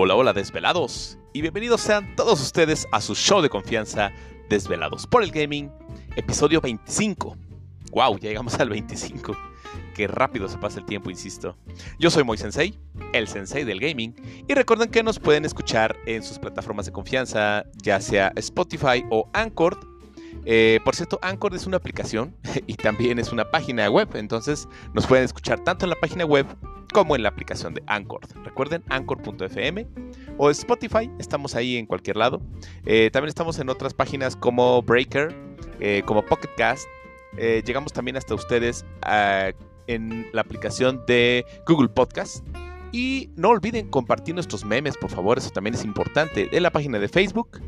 Hola, hola desvelados y bienvenidos sean todos ustedes a su show de confianza Desvelados por el Gaming, episodio 25. Wow, ya llegamos al 25. Qué rápido se pasa el tiempo, insisto. Yo soy Moy Sensei, el sensei del gaming, y recuerden que nos pueden escuchar en sus plataformas de confianza, ya sea Spotify o Anchor. Eh, por cierto, Anchor es una aplicación y también es una página web, entonces nos pueden escuchar tanto en la página web como en la aplicación de Anchor. Recuerden anchor.fm o Spotify, estamos ahí en cualquier lado. Eh, también estamos en otras páginas como Breaker, eh, como Pocket Cast. Eh, llegamos también hasta ustedes ah, en la aplicación de Google Podcast. Y no olviden compartir nuestros memes, por favor, eso también es importante. En la página de Facebook,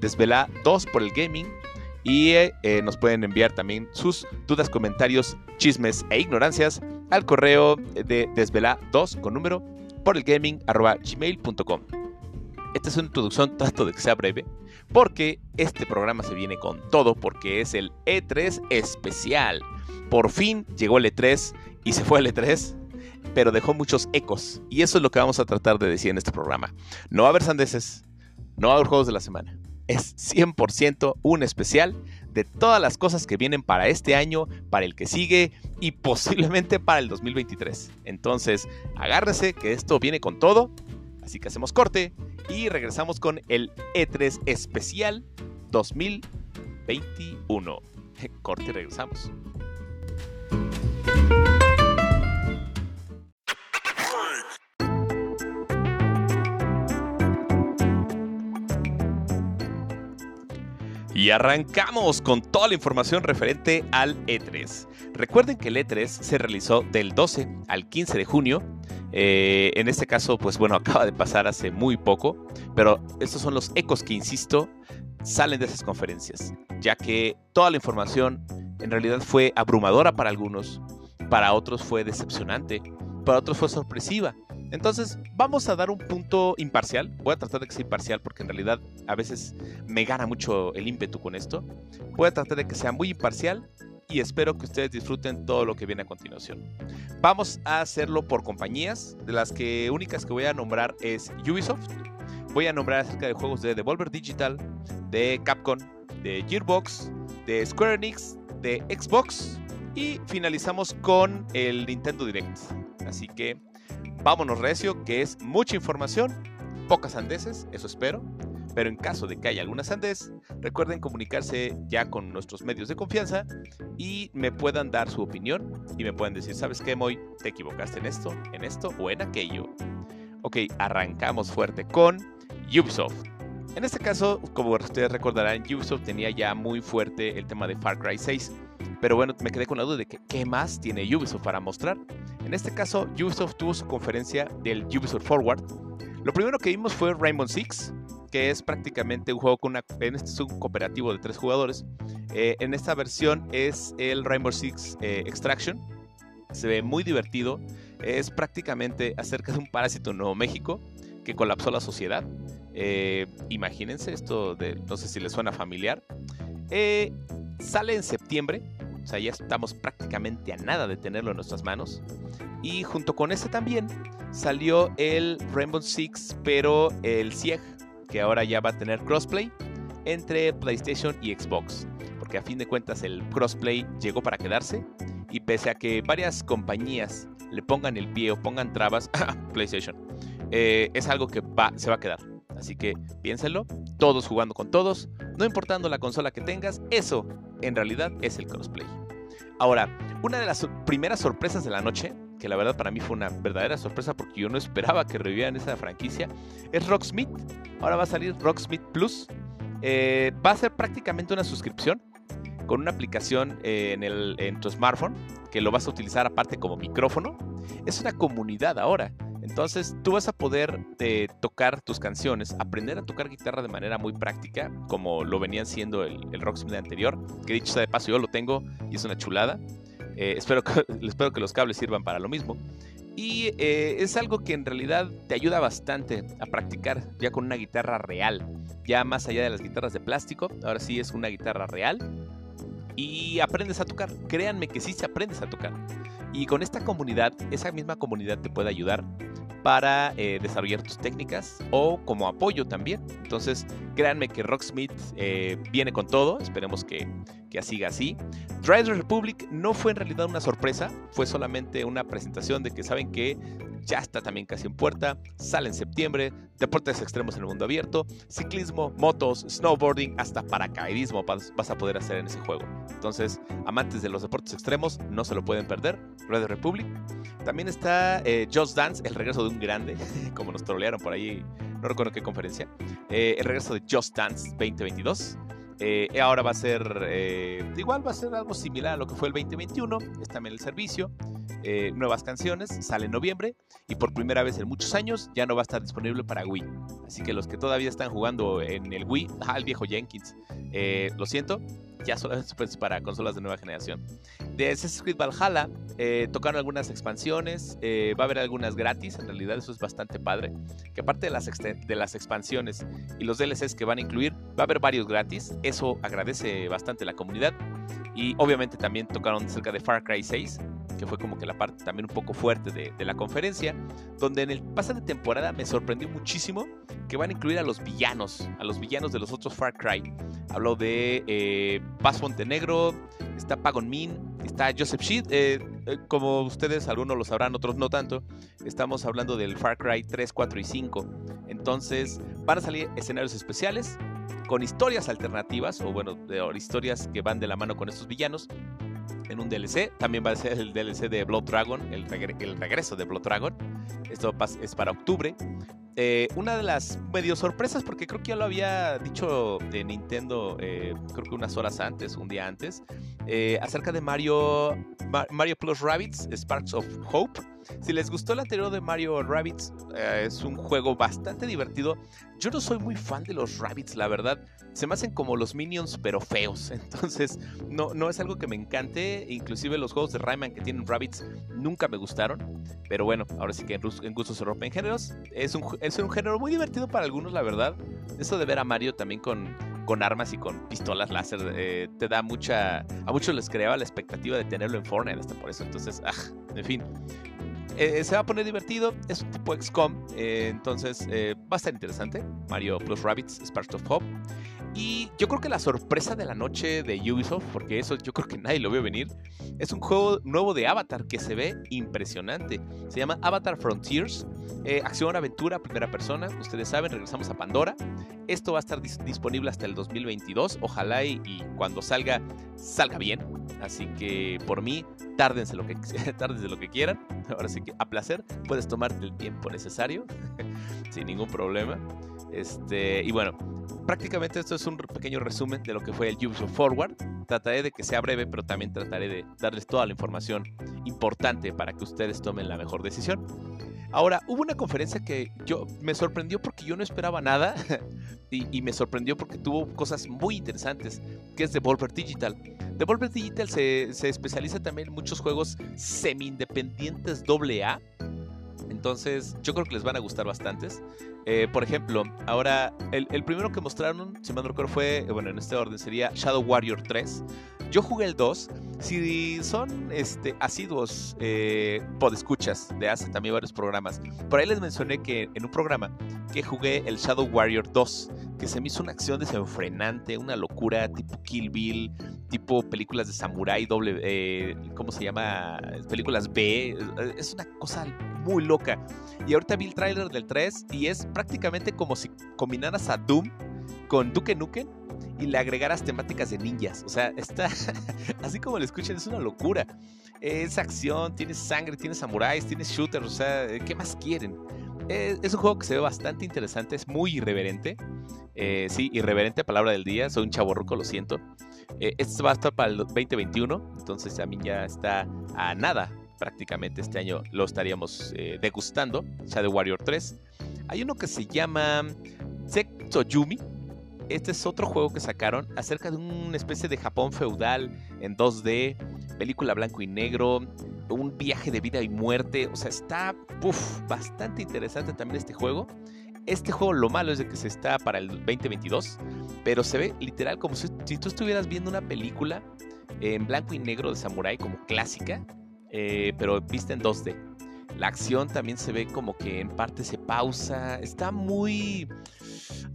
Desvela 2 por el Gaming. Y nos pueden enviar también sus dudas, comentarios, chismes e ignorancias al correo de desvela2 con número por el gaming gmail.com. Esta es una introducción, trato de que sea breve, porque este programa se viene con todo, porque es el E3 especial. Por fin llegó el E3 y se fue el E3, pero dejó muchos ecos. Y eso es lo que vamos a tratar de decir en este programa. No va a haber sandeces, no va a haber juegos de la semana. Es 100% un especial de todas las cosas que vienen para este año, para el que sigue y posiblemente para el 2023. Entonces, agárrese que esto viene con todo. Así que hacemos corte y regresamos con el E3 especial 2021. Corte y regresamos. Y arrancamos con toda la información referente al E3. Recuerden que el E3 se realizó del 12 al 15 de junio. Eh, en este caso, pues bueno, acaba de pasar hace muy poco, pero estos son los ecos que, insisto, salen de esas conferencias, ya que toda la información en realidad fue abrumadora para algunos, para otros fue decepcionante, para otros fue sorpresiva. Entonces, vamos a dar un punto imparcial. Voy a tratar de que sea imparcial porque en realidad a veces me gana mucho el ímpetu con esto. Voy a tratar de que sea muy imparcial y espero que ustedes disfruten todo lo que viene a continuación. Vamos a hacerlo por compañías, de las que únicas que voy a nombrar es Ubisoft. Voy a nombrar acerca de juegos de Devolver Digital, de Capcom, de Gearbox, de Square Enix, de Xbox y finalizamos con el Nintendo Direct. Así que Vámonos recio, que es mucha información, pocas sandeces, eso espero. Pero en caso de que haya alguna sandez, recuerden comunicarse ya con nuestros medios de confianza y me puedan dar su opinión y me pueden decir, ¿sabes qué, Moy? Te equivocaste en esto, en esto o en aquello. Ok, arrancamos fuerte con Ubisoft. En este caso, como ustedes recordarán, Ubisoft tenía ya muy fuerte el tema de Far Cry 6. Pero bueno, me quedé con la duda de que, qué más tiene Ubisoft para mostrar. En este caso, Ubisoft tuvo su conferencia del Ubisoft Forward. Lo primero que vimos fue Rainbow Six, que es prácticamente un juego con una, en este es un cooperativo de tres jugadores. Eh, en esta versión es el Rainbow Six eh, Extraction. Se ve muy divertido. Es prácticamente acerca de un parásito en Nuevo México que colapsó la sociedad. Eh, imagínense esto, de, no sé si les suena familiar. Sale en septiembre, o sea, ya estamos prácticamente a nada de tenerlo en nuestras manos. Y junto con este también salió el Rainbow Six, pero el Sieg, que ahora ya va a tener crossplay entre PlayStation y Xbox. Porque a fin de cuentas el crossplay llegó para quedarse. Y pese a que varias compañías le pongan el pie o pongan trabas a PlayStation, eh, es algo que va, se va a quedar. Así que piénsenlo, todos jugando con todos, no importando la consola que tengas, eso en realidad es el crossplay. Ahora, una de las primeras sorpresas de la noche que la verdad para mí fue una verdadera sorpresa porque yo no esperaba que revivieran esa franquicia, es Rocksmith. Ahora va a salir Rocksmith Plus. Eh, va a ser prácticamente una suscripción con una aplicación en, el, en tu smartphone que lo vas a utilizar aparte como micrófono. Es una comunidad ahora. Entonces tú vas a poder eh, tocar tus canciones, aprender a tocar guitarra de manera muy práctica, como lo venían siendo el, el Rocksmith anterior, que dicho sea de paso yo lo tengo y es una chulada. Eh, espero, que, los cables sirvan para lo mismo. Y eh, es algo que en realidad te ayuda bastante a practicar ya con una guitarra real. Ya más allá de las guitarras de plástico, ahora sí es una guitarra real. Y aprendes a tocar. Créanme que sí se aprendes a tocar. Y con esta comunidad, esa misma comunidad te puede ayudar para eh, desarrollar tus técnicas o como apoyo también. Entonces, créanme que Rocksmith eh, viene con todo, esperemos que, que siga así. Riders Republic no fue en realidad una sorpresa, fue solamente una presentación de que saben que ya está también casi en puerta, sale en septiembre, deportes extremos en el mundo abierto, ciclismo, motos, snowboarding, hasta paracaidismo vas a poder hacer en ese juego. Entonces, amantes de los deportes extremos, no se lo pueden perder. Red Republic. También está eh, Just Dance, el regreso de un grande, como nos trolearon por ahí, no recuerdo qué conferencia. Eh, el regreso de Just Dance 2022. Eh, ahora va a ser, igual va a ser algo similar a lo que fue el 2021, es también el servicio. Eh, nuevas canciones, sale en noviembre y por primera vez en muchos años ya no va a estar disponible para Wii. Así que los que todavía están jugando en el Wii, al viejo Jenkins, eh, lo siento, ya solo es pues, para consolas de nueva generación. De Assassin's Creed Valhalla eh, tocaron algunas expansiones, va a haber algunas gratis, en realidad eso es bastante padre. Que aparte de las, de las expansiones y los DLCs que van a incluir, va a haber varios gratis, eso agradece bastante la comunidad. Y obviamente también tocaron cerca de Far Cry 6, que fue como que la parte también un poco fuerte de, la conferencia, donde en el pase de temporada me sorprendió muchísimo que van a incluir a los villanos, a los villanos de los otros Far Cry. Habló de eh, Paz Montenegro, está Pagon Min, está Joseph Sheet, eh, eh, como ustedes algunos lo sabrán, otros no tanto, estamos hablando del Far Cry 3, 4 y 5. Entonces van a salir escenarios especiales con historias alternativas, o bueno, de, historias que van de la mano con estos villanos, en un DLC. También va a ser el DLC de Blood Dragon, el, regreso de Blood Dragon. Esto es para octubre. Eh, una de las medio sorpresas, porque creo que ya lo había dicho de Nintendo, eh, creo que unas horas antes, un día antes, eh, acerca de Mario, Mario Plus Rabbits, Sparks of Hope. Si les gustó el anterior de Mario Rabbits, es un juego bastante divertido. Yo no soy muy fan de los Rabbits, la verdad se me hacen como los Minions, pero feos. Entonces, no, no es algo que me encante. Inclusive los juegos de Rayman que tienen Rabbits nunca me gustaron. Pero bueno, ahora sí que en, gusto se rompen géneros. Es un, es un género muy divertido para algunos, la verdad. Eso de ver a Mario también con, con armas y con pistolas láser eh, te da mucha... A muchos les creaba la expectativa de tenerlo en Fortnite hasta por eso. Entonces, ah, en fin. Eh, se va a poner divertido, es un tipo XCOM, eh, entonces va a estar interesante. Mario Plus Rabbits, Sparks of Hope. Y yo creo que la sorpresa de la noche de Ubisoft, porque eso yo creo que nadie lo vio venir, es un juego nuevo de Avatar que se ve impresionante. Se llama Avatar Frontiers, eh, acción, aventura, primera persona. Ustedes saben, regresamos a Pandora. Esto va a estar disponible hasta el 2022. Ojalá y, cuando salga, salga bien. Así que por mí, tárdense lo que, tárdense lo que quieran. Ahora sí que a placer, puedes tomarte el tiempo necesario, sin ningún problema. Este, y bueno, prácticamente esto es un pequeño resumen de lo que fue el Ubisoft Forward. Trataré de que sea breve, pero también trataré de darles toda la información importante para que ustedes tomen la mejor decisión. Ahora, hubo una conferencia que yo me sorprendió porque yo no esperaba nada y, me sorprendió porque tuvo cosas muy interesantes, que es Devolver Digital. Devolver Digital se, especializa también en muchos juegos semi-independientes AA entonces, yo creo que les van a gustar bastantes. Eh, por ejemplo, ahora, el, primero que mostraron, si me recuerdo, fue, bueno, en este orden sería Shadow Warrior 3. Yo jugué el 2. Si son este, asiduos eh, podescuchas de hace también varios programas, por ahí les mencioné que en un programa que jugué el Shadow Warrior 2, que se me hizo una acción desenfrenante, una locura tipo Kill Bill, tipo películas de samurai, doble, eh, ¿cómo se llama? Películas B. Es una cosa muy loca. Y ahorita vi el tráiler del 3 y es prácticamente como si combinaras a Doom con Duke Nukem y le agregaras temáticas de ninjas. O sea, está así como lo escuchan, es una locura. Es acción, tiene sangre, tiene samuráis, tiene shooters, o sea, ¿qué más quieren? Es, un juego que se ve bastante interesante, es muy irreverente. Eh, sí, irreverente, palabra del día, soy un chaborruco, lo siento. Eh, esto va a estar para el 2021, entonces también ya está a nada prácticamente este año lo estaríamos eh, degustando, Shadow Warrior 3. Hay uno que se llama Yumi. Este es otro juego que sacaron acerca de una especie de Japón feudal en 2D, película blanco y negro, un viaje de vida y muerte. O sea, está bastante interesante también este juego. Este juego lo malo es de que se está para el 2022, pero se ve literal como si, tú estuvieras viendo una película en blanco y negro de samurai como clásica, eh, pero viste en 2D. La acción también se ve como que en parte se pausa. Está muy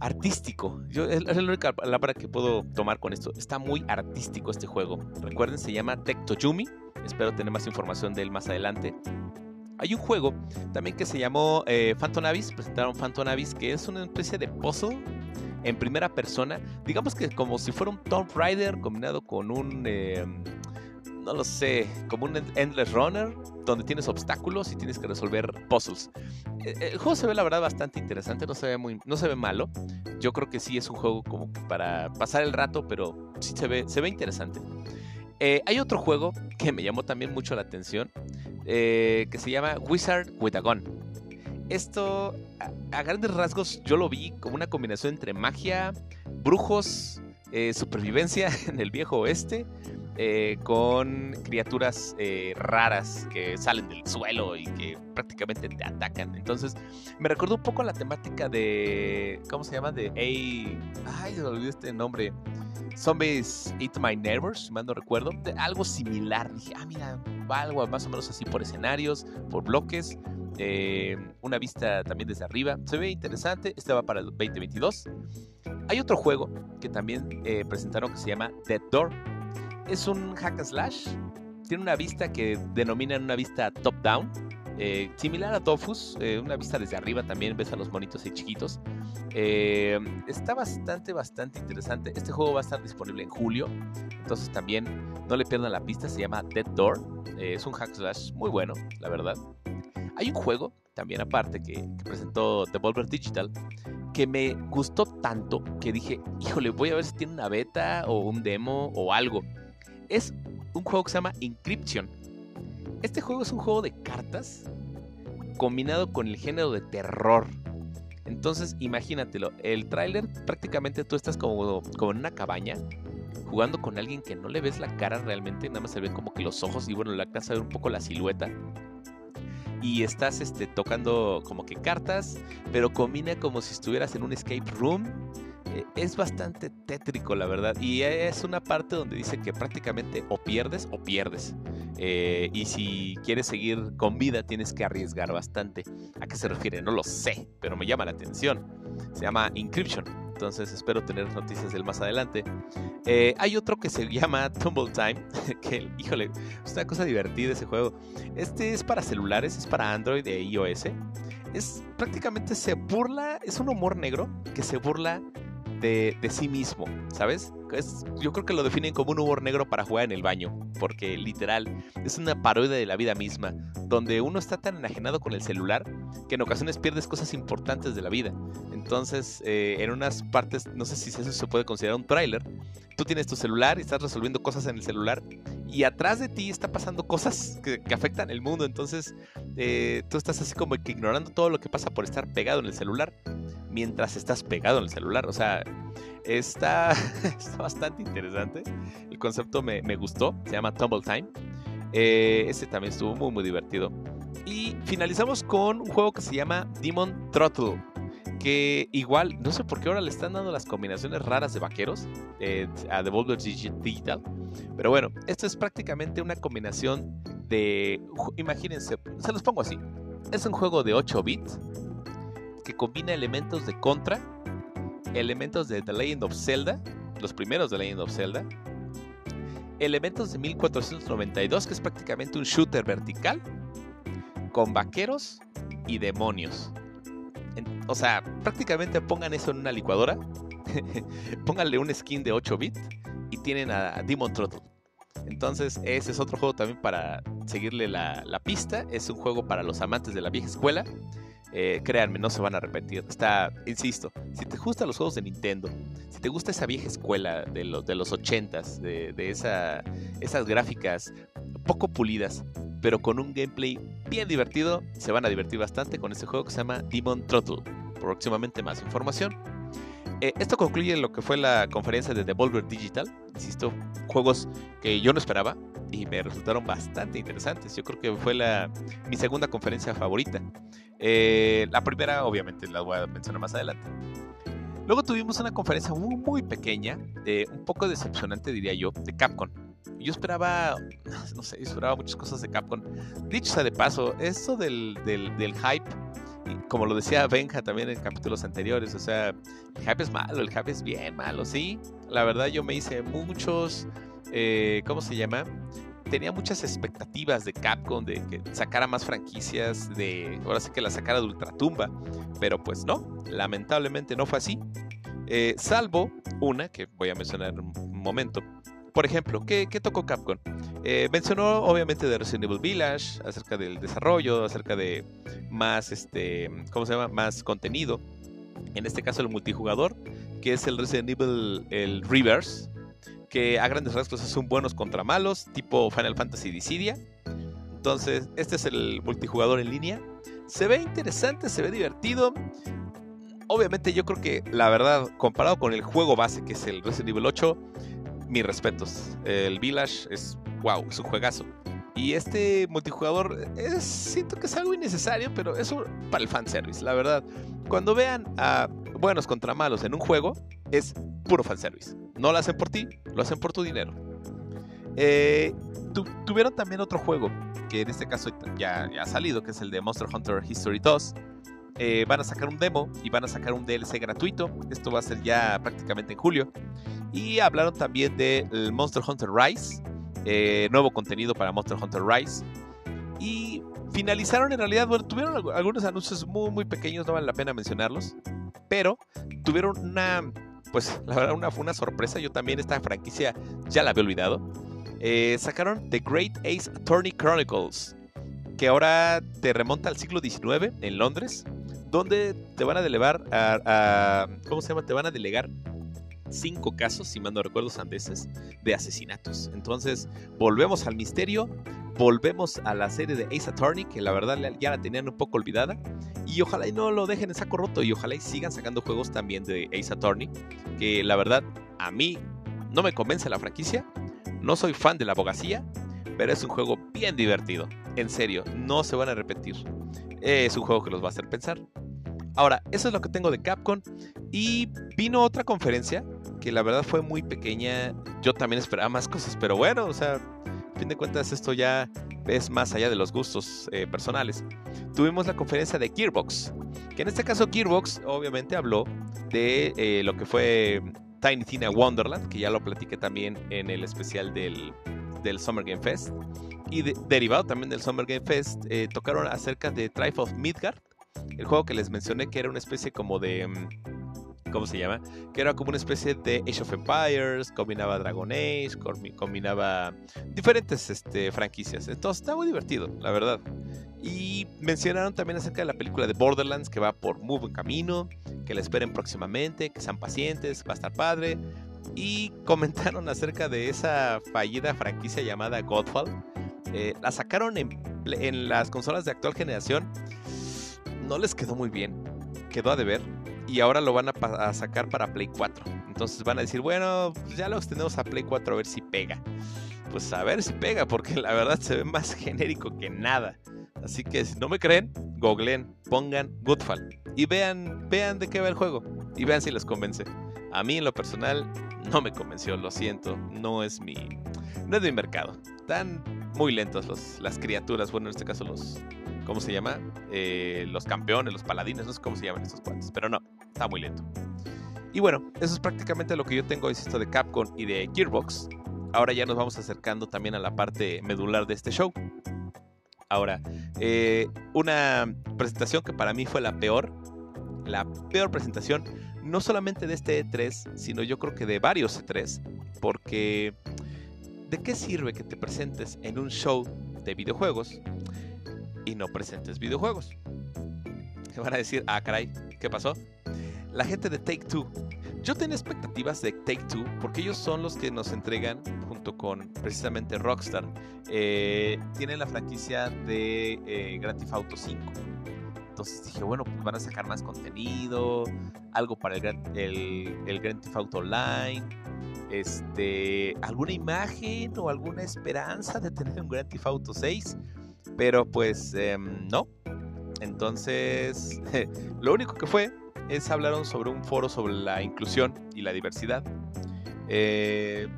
artístico. Yo, es, la única palabra que puedo tomar con esto. Está muy artístico este juego. Recuerden, se llama Tektojumi. Espero tener más información de él más adelante. Hay un juego también que se llamó eh, Phantom Abyss. Presentaron Phantom Abyss, que es una especie de puzzle en primera persona. Digamos que como si fuera un Tomb Raider combinado con un... Em, no lo sé, como un Endless Runner, donde tienes obstáculos y tienes que resolver puzzles. E, e, el juego se ve la verdad bastante interesante, no se ve muy, no se ve malo. Yo creo que sí es un juego como para pasar el rato, pero sí se ve, se ve interesante. Eh, hay otro juego que me llamó también mucho la atención, eh, que se llama Wizard with a Gun. Esto, a, grandes rasgos, yo lo vi como una combinación entre magia, brujos, eh, supervivencia en el viejo oeste eh, con criaturas eh, raras que salen del suelo y que prácticamente te atacan. Entonces, me recordó un poco la temática de. ¿Cómo se llama? De A. Ay, se me olvidó este nombre. Zombies Eat My Neighbors, si mal no recuerdo. algo similar. Dije, ah, mira, va algo más o menos así por escenarios, por bloques. Eh, una vista también desde arriba. Se ve interesante. Este va para el 2022. Hay otro juego que también presentaron que se llama Dead Door es un hack slash. Tiene una vista que denominan una vista top-down. Eh, similar a Dofus, eh, una vista desde arriba también, ves a los monitos ahí chiquitos. Eh, está bastante, bastante interesante. Este juego va a estar disponible en julio, entonces también no le pierdan la pista, se llama Dead Door. es un hack slash muy bueno, la verdad. Hay un juego, también aparte, que, que presentó Devolver Digital, que me gustó tanto que dije, híjole, voy a ver si tiene una beta o un demo o algo es un juego que se llama Encryption. Este juego es un juego de cartas combinado con el género de terror. Entonces, imagínatelo, el tráiler prácticamente tú estás como, como en una cabaña jugando con alguien que no le ves la cara realmente, nada más se ven como que los ojos y bueno, le alcanza a ver un poco la silueta. Y estás este, tocando como que cartas, pero combina como si estuvieras en un escape room es bastante tétrico, la verdad. Y es una parte donde dice que prácticamente o pierdes o pierdes. Eh, y si quieres seguir con vida, tienes que arriesgar bastante. ¿A qué se refiere? No lo sé, pero me llama la atención. Se llama Encryption. Entonces espero tener noticias del más adelante. Eh, hay otro que se llama Tumble Time. Que, híjole, es una cosa divertida ese juego. Este es para celulares, es para Android e iOS. Es prácticamente se burla, es un humor negro que se burla de, sí mismo, ¿sabes? yo creo que lo definen como un humor negro para jugar en el baño, porque literal es una parodia de la vida misma, donde uno está tan enajenado con el celular que en ocasiones pierdes cosas importantes de la vida. Entonces, eh, en unas partes, no sé si eso se puede considerar un tráiler, tú tienes tu celular y estás resolviendo cosas en el celular y atrás de ti está pasando cosas que, afectan el mundo, entonces eh, tú estás así como que ignorando todo lo que pasa por estar pegado en el celular mientras estás pegado en el celular. O sea, está, está bastante interesante. El concepto me, gustó. Se llama Tumble Time. Eh, ese también estuvo muy, muy divertido. Y finalizamos con un juego que se llama Demon Throttle. Que igual, no sé por qué ahora le están dando las combinaciones raras de vaqueros eh, a Devolver Digital. Pero bueno, esto es prácticamente una combinación de. Imagínense, se los pongo así. Es un juego de 8 bits que combina elementos de Contra, elementos de The Legend of Zelda, los primeros de Legend of Zelda, elementos de 1492, que es prácticamente un shooter vertical, con vaqueros y demonios. O sea, prácticamente pongan eso en una licuadora, pónganle un skin de 8 bits y tienen a, Demon Throttle. Entonces, ese es otro juego también para seguirle la, pista. Es un juego para los amantes de la vieja escuela eh, créanme, no se van a arrepentir. Está, insisto, si te gustan los juegos de Nintendo, si te gusta esa vieja escuela de los, de los 80s, de, esa, esas gráficas poco pulidas, pero con un gameplay bien divertido, se van a divertir bastante con este juego que se llama Demon Throttle. Próximamente más información. Eh, esto concluye lo que fue la conferencia de Devolver Digital. Insisto, juegos que yo no esperaba y me resultaron bastante interesantes. Yo creo que fue la, mi segunda conferencia favorita. Eh, la primera, obviamente, la voy a mencionar más adelante. Luego tuvimos una conferencia muy, muy pequeña, de, un poco decepcionante, diría yo, de Capcom. Yo esperaba, no sé, esperaba muchas cosas de Capcom. Dicho sea de paso, esto del, del, hype, como lo decía Benja también en capítulos anteriores, o sea, el hype es malo, el hype es bien malo, sí. La verdad yo me hice muchos, eh, ¿cómo se llama? tenía muchas expectativas de Capcom de que sacara más franquicias, de ahora sí que la sacara de Ultratumba, pero pues no, lamentablemente no fue así. Eh, salvo una que voy a mencionar en un momento. Por ejemplo, ¿qué, tocó Capcom? Eh, mencionó obviamente de Resident Evil Village, acerca del desarrollo, acerca de más, este, ¿cómo se llama? Más contenido. En este caso el multijugador, que es el Resident Evil el Reverse, que a grandes rasgos son buenos contra malos, tipo Final Fantasy Dissidia. Entonces, este es el multijugador en línea. Se ve interesante, se ve divertido. Obviamente yo creo que la verdad, comparado con el juego base que es el Resident Evil 8, mis respetos. El Village es, wow, es un juegazo. Y este multijugador es, siento que es algo innecesario, pero es para el fanservice, la verdad. Cuando vean a buenos contra malos en un juego, es puro fanservice. No lo hacen por ti, lo hacen por tu dinero. Eh, tuvieron también otro juego, que en este caso ya, ha salido, que es el de Monster Hunter History 2. Eh, van a sacar un demo y van a sacar un DLC gratuito. Esto va a ser ya prácticamente en julio. Y hablaron también del Monster Hunter Rise, eh, nuevo contenido para Monster Hunter Rise. Y finalizaron en realidad, bueno, tuvieron algunos anuncios muy, muy pequeños, no vale la pena mencionarlos. Pero tuvieron una pues la verdad una, fue una sorpresa. Yo también esta franquicia ya la había olvidado. Eh, sacaron The Great Ace Attorney Chronicles, que ahora te remonta al siglo XIX en Londres, donde te van a delegar a, ¿cómo se llama? Te van a delegar cinco casos, si mal no recuerdo, sandeses, de asesinatos. Entonces, volvemos al misterio, volvemos a la serie de Ace Attorney, que la verdad ya la tenían un poco olvidada. Y ojalá y no lo dejen en saco roto y ojalá y sigan sacando juegos también de Ace Attorney, que la verdad a mí no me convence la franquicia. No soy fan de la abogacía, pero es un juego bien divertido. En serio, no se van a repetir. Es un juego que los va a hacer pensar. Ahora, eso es lo que tengo de Capcom. Y vino otra conferencia que la verdad fue muy pequeña. Yo también esperaba más cosas, pero bueno, o sea, a fin de cuentas esto ya es más allá de los gustos eh, personales. Tuvimos la conferencia de Gearbox, que en este caso Gearbox obviamente habló de eh, lo que fue Tiny Tina Wonderland, que ya lo platiqué también en el especial del, del Summer Game Fest. Y derivado también del Summer Game Fest, eh, tocaron acerca de Tribe of Midgard, el juego que les mencioné que era una especie como de... ¿Cómo se llama? Que era como una especie de Age of Empires, combinaba Dragon Age, combinaba diferentes este, franquicias. Entonces está muy divertido, la verdad. Y mencionaron también acerca de la película de Borderlands que va por muy buen camino, que la esperen próximamente, que sean pacientes, va a estar padre. Y comentaron acerca de esa fallida franquicia llamada Godfall. Eh, la sacaron en las consolas de actual generación no les quedó muy bien, quedó a deber y ahora lo van a, sacar para Play 4. Entonces van a decir, bueno, pues ya lo extendemos a Play 4 a ver si pega. Pues a ver si pega, porque la verdad se ve más genérico que nada. Así que si no me creen, googleen, pongan Goodfall y vean, vean de qué va el juego y vean si les convence. A mí en lo personal no me convenció, lo siento, no es mi, no es mi mercado. Están muy lentos los, las criaturas, bueno en este caso los, ¿cómo se llama? Eh, los campeones, los paladines, no sé cómo se llaman estos cuantos, pero no, está muy lento. Y bueno, eso es prácticamente lo que yo tengo, insisto, de Capcom y de Gearbox. Ahora ya nos vamos acercando también a la parte medular de este show. Ahora, eh, una presentación que para mí fue la peor, la peor presentación, no solamente de este E3, sino yo creo que de varios E3, porque ¿de qué sirve que te presentes en un show de videojuegos y no presentes videojuegos. Se van a decir, ah, caray, ¿qué pasó? La gente de Take Two. Yo tenía expectativas de Take Two porque ellos son los que nos entregan, junto con precisamente Rockstar, eh, tienen la franquicia de eh, Grand Theft Auto 5. Entonces dije, bueno, pues van a sacar más contenido, algo para el, el, el Grand Theft Auto Online, este, alguna imagen o alguna esperanza de tener un Grand Theft Auto 6. Pero pues em, no. Entonces, lo único que fue es hablaron sobre un foro sobre la inclusión y la diversidad. Eh,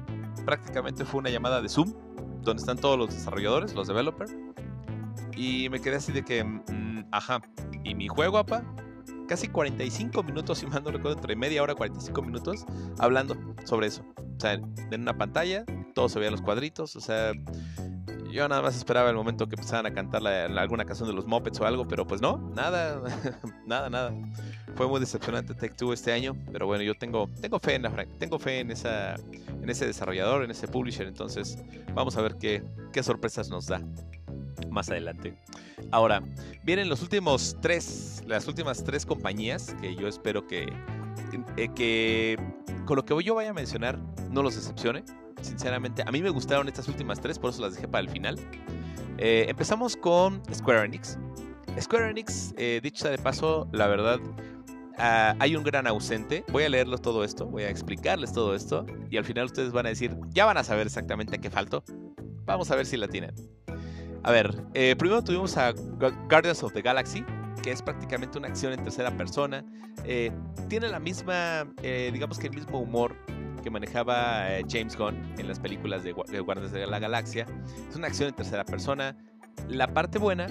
prácticamente fue una llamada de Zoom, donde están todos los desarrolladores, los developers. Y me quedé así de que, mm, ajá, ¿y mi juego, apa? Casi 45 minutos, si mal no recuerdo, entre media hora y 45 minutos, hablando sobre eso. O sea, en una pantalla, todo se veía los cuadritos, o sea, yo nada más esperaba el momento que empezaran a cantar alguna canción de los Muppets o algo, pero pues no, nada, nada, nada. Fue muy decepcionante Tech 2 este año, pero bueno, yo tengo, tengo fe en la tengo fe en esa, en ese desarrollador, en ese publisher, entonces vamos a ver qué, qué sorpresas nos da más adelante. Ahora, vienen los últimos tres, las últimas tres compañías que yo espero que, que, que con lo que yo vaya a mencionar no los decepcione sinceramente. A mí me gustaron estas últimas tres, por eso las dejé para el final. Eh, empezamos con Square Enix. Square Enix, eh, dicho de paso, la verdad, ah, hay un gran ausente. Voy a leerles todo esto, voy a explicarles todo esto, y al final ustedes van a decir, ya van a saber exactamente qué faltó. Vamos a ver si la tienen. A ver, eh, primero tuvimos a Guardians of the Galaxy, que es prácticamente una acción en tercera persona. tiene la misma, digamos que el mismo humor que manejaba eh, James Gunn en las películas de, Guardias de la Galaxia. Es una acción en tercera persona. La parte buena,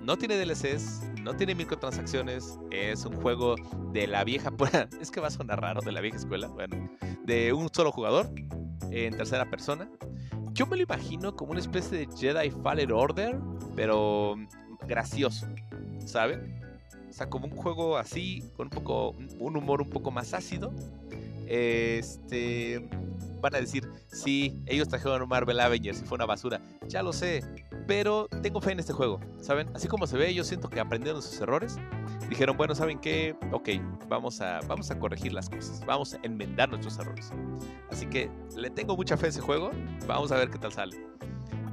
no tiene DLCs, no tiene microtransacciones, es un juego de la vieja, es que va a sonar raro, de la vieja escuela, bueno, de un solo jugador en tercera persona. Yo me lo imagino como una especie de Jedi Fallen Order, pero gracioso, ¿saben? O sea, como un juego así, con un poco un humor un poco más ácido, este, van a decir, sí, ellos trajeron Marvel Avengers y fue una basura. Ya lo sé, pero tengo fe en este juego, ¿saben? Así como se ve, yo siento que aprendieron sus errores. Dijeron, bueno, ¿saben qué? Ok, vamos a, vamos a corregir las cosas, vamos a enmendar nuestros errores. Así que le tengo mucha fe a ese juego, vamos a ver qué tal sale.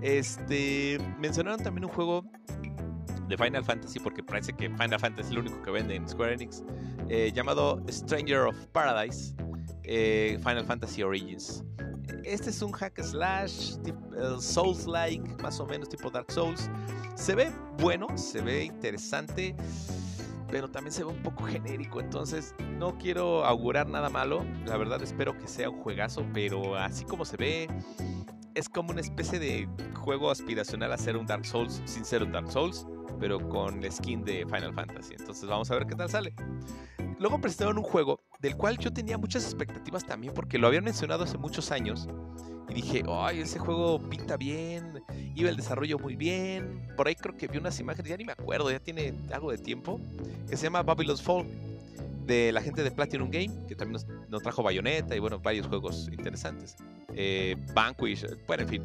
Este, mencionaron también un juego de Final Fantasy, porque parece que Final Fantasy es el único que vende en Square Enix, eh, llamado Stranger of Paradise. Eh, Final Fantasy Origins. Este es un hack slash, Souls-like, más o menos tipo Dark Souls. Se ve bueno, se ve interesante, pero también se ve un poco genérico. Entonces, no quiero augurar nada malo. La verdad, espero que sea un juegazo, pero así como se ve, es como una especie de juego aspiracional a ser un Dark Souls sin ser un Dark Souls, pero con skin de Final Fantasy. Entonces, vamos a ver qué tal sale. Luego presentaron un juego del cual yo tenía muchas expectativas también porque lo habían mencionado hace muchos años. Y dije, ay, ese juego pinta bien, iba el desarrollo muy bien. Por ahí creo que vi unas imágenes, ya ni me acuerdo, ya tiene algo de tiempo, que se llama Babylon's Fall, de la gente de Platinum Game, que también nos, trajo Bayonetta y bueno, varios juegos interesantes. Eh, Vanquish, bueno, en fin.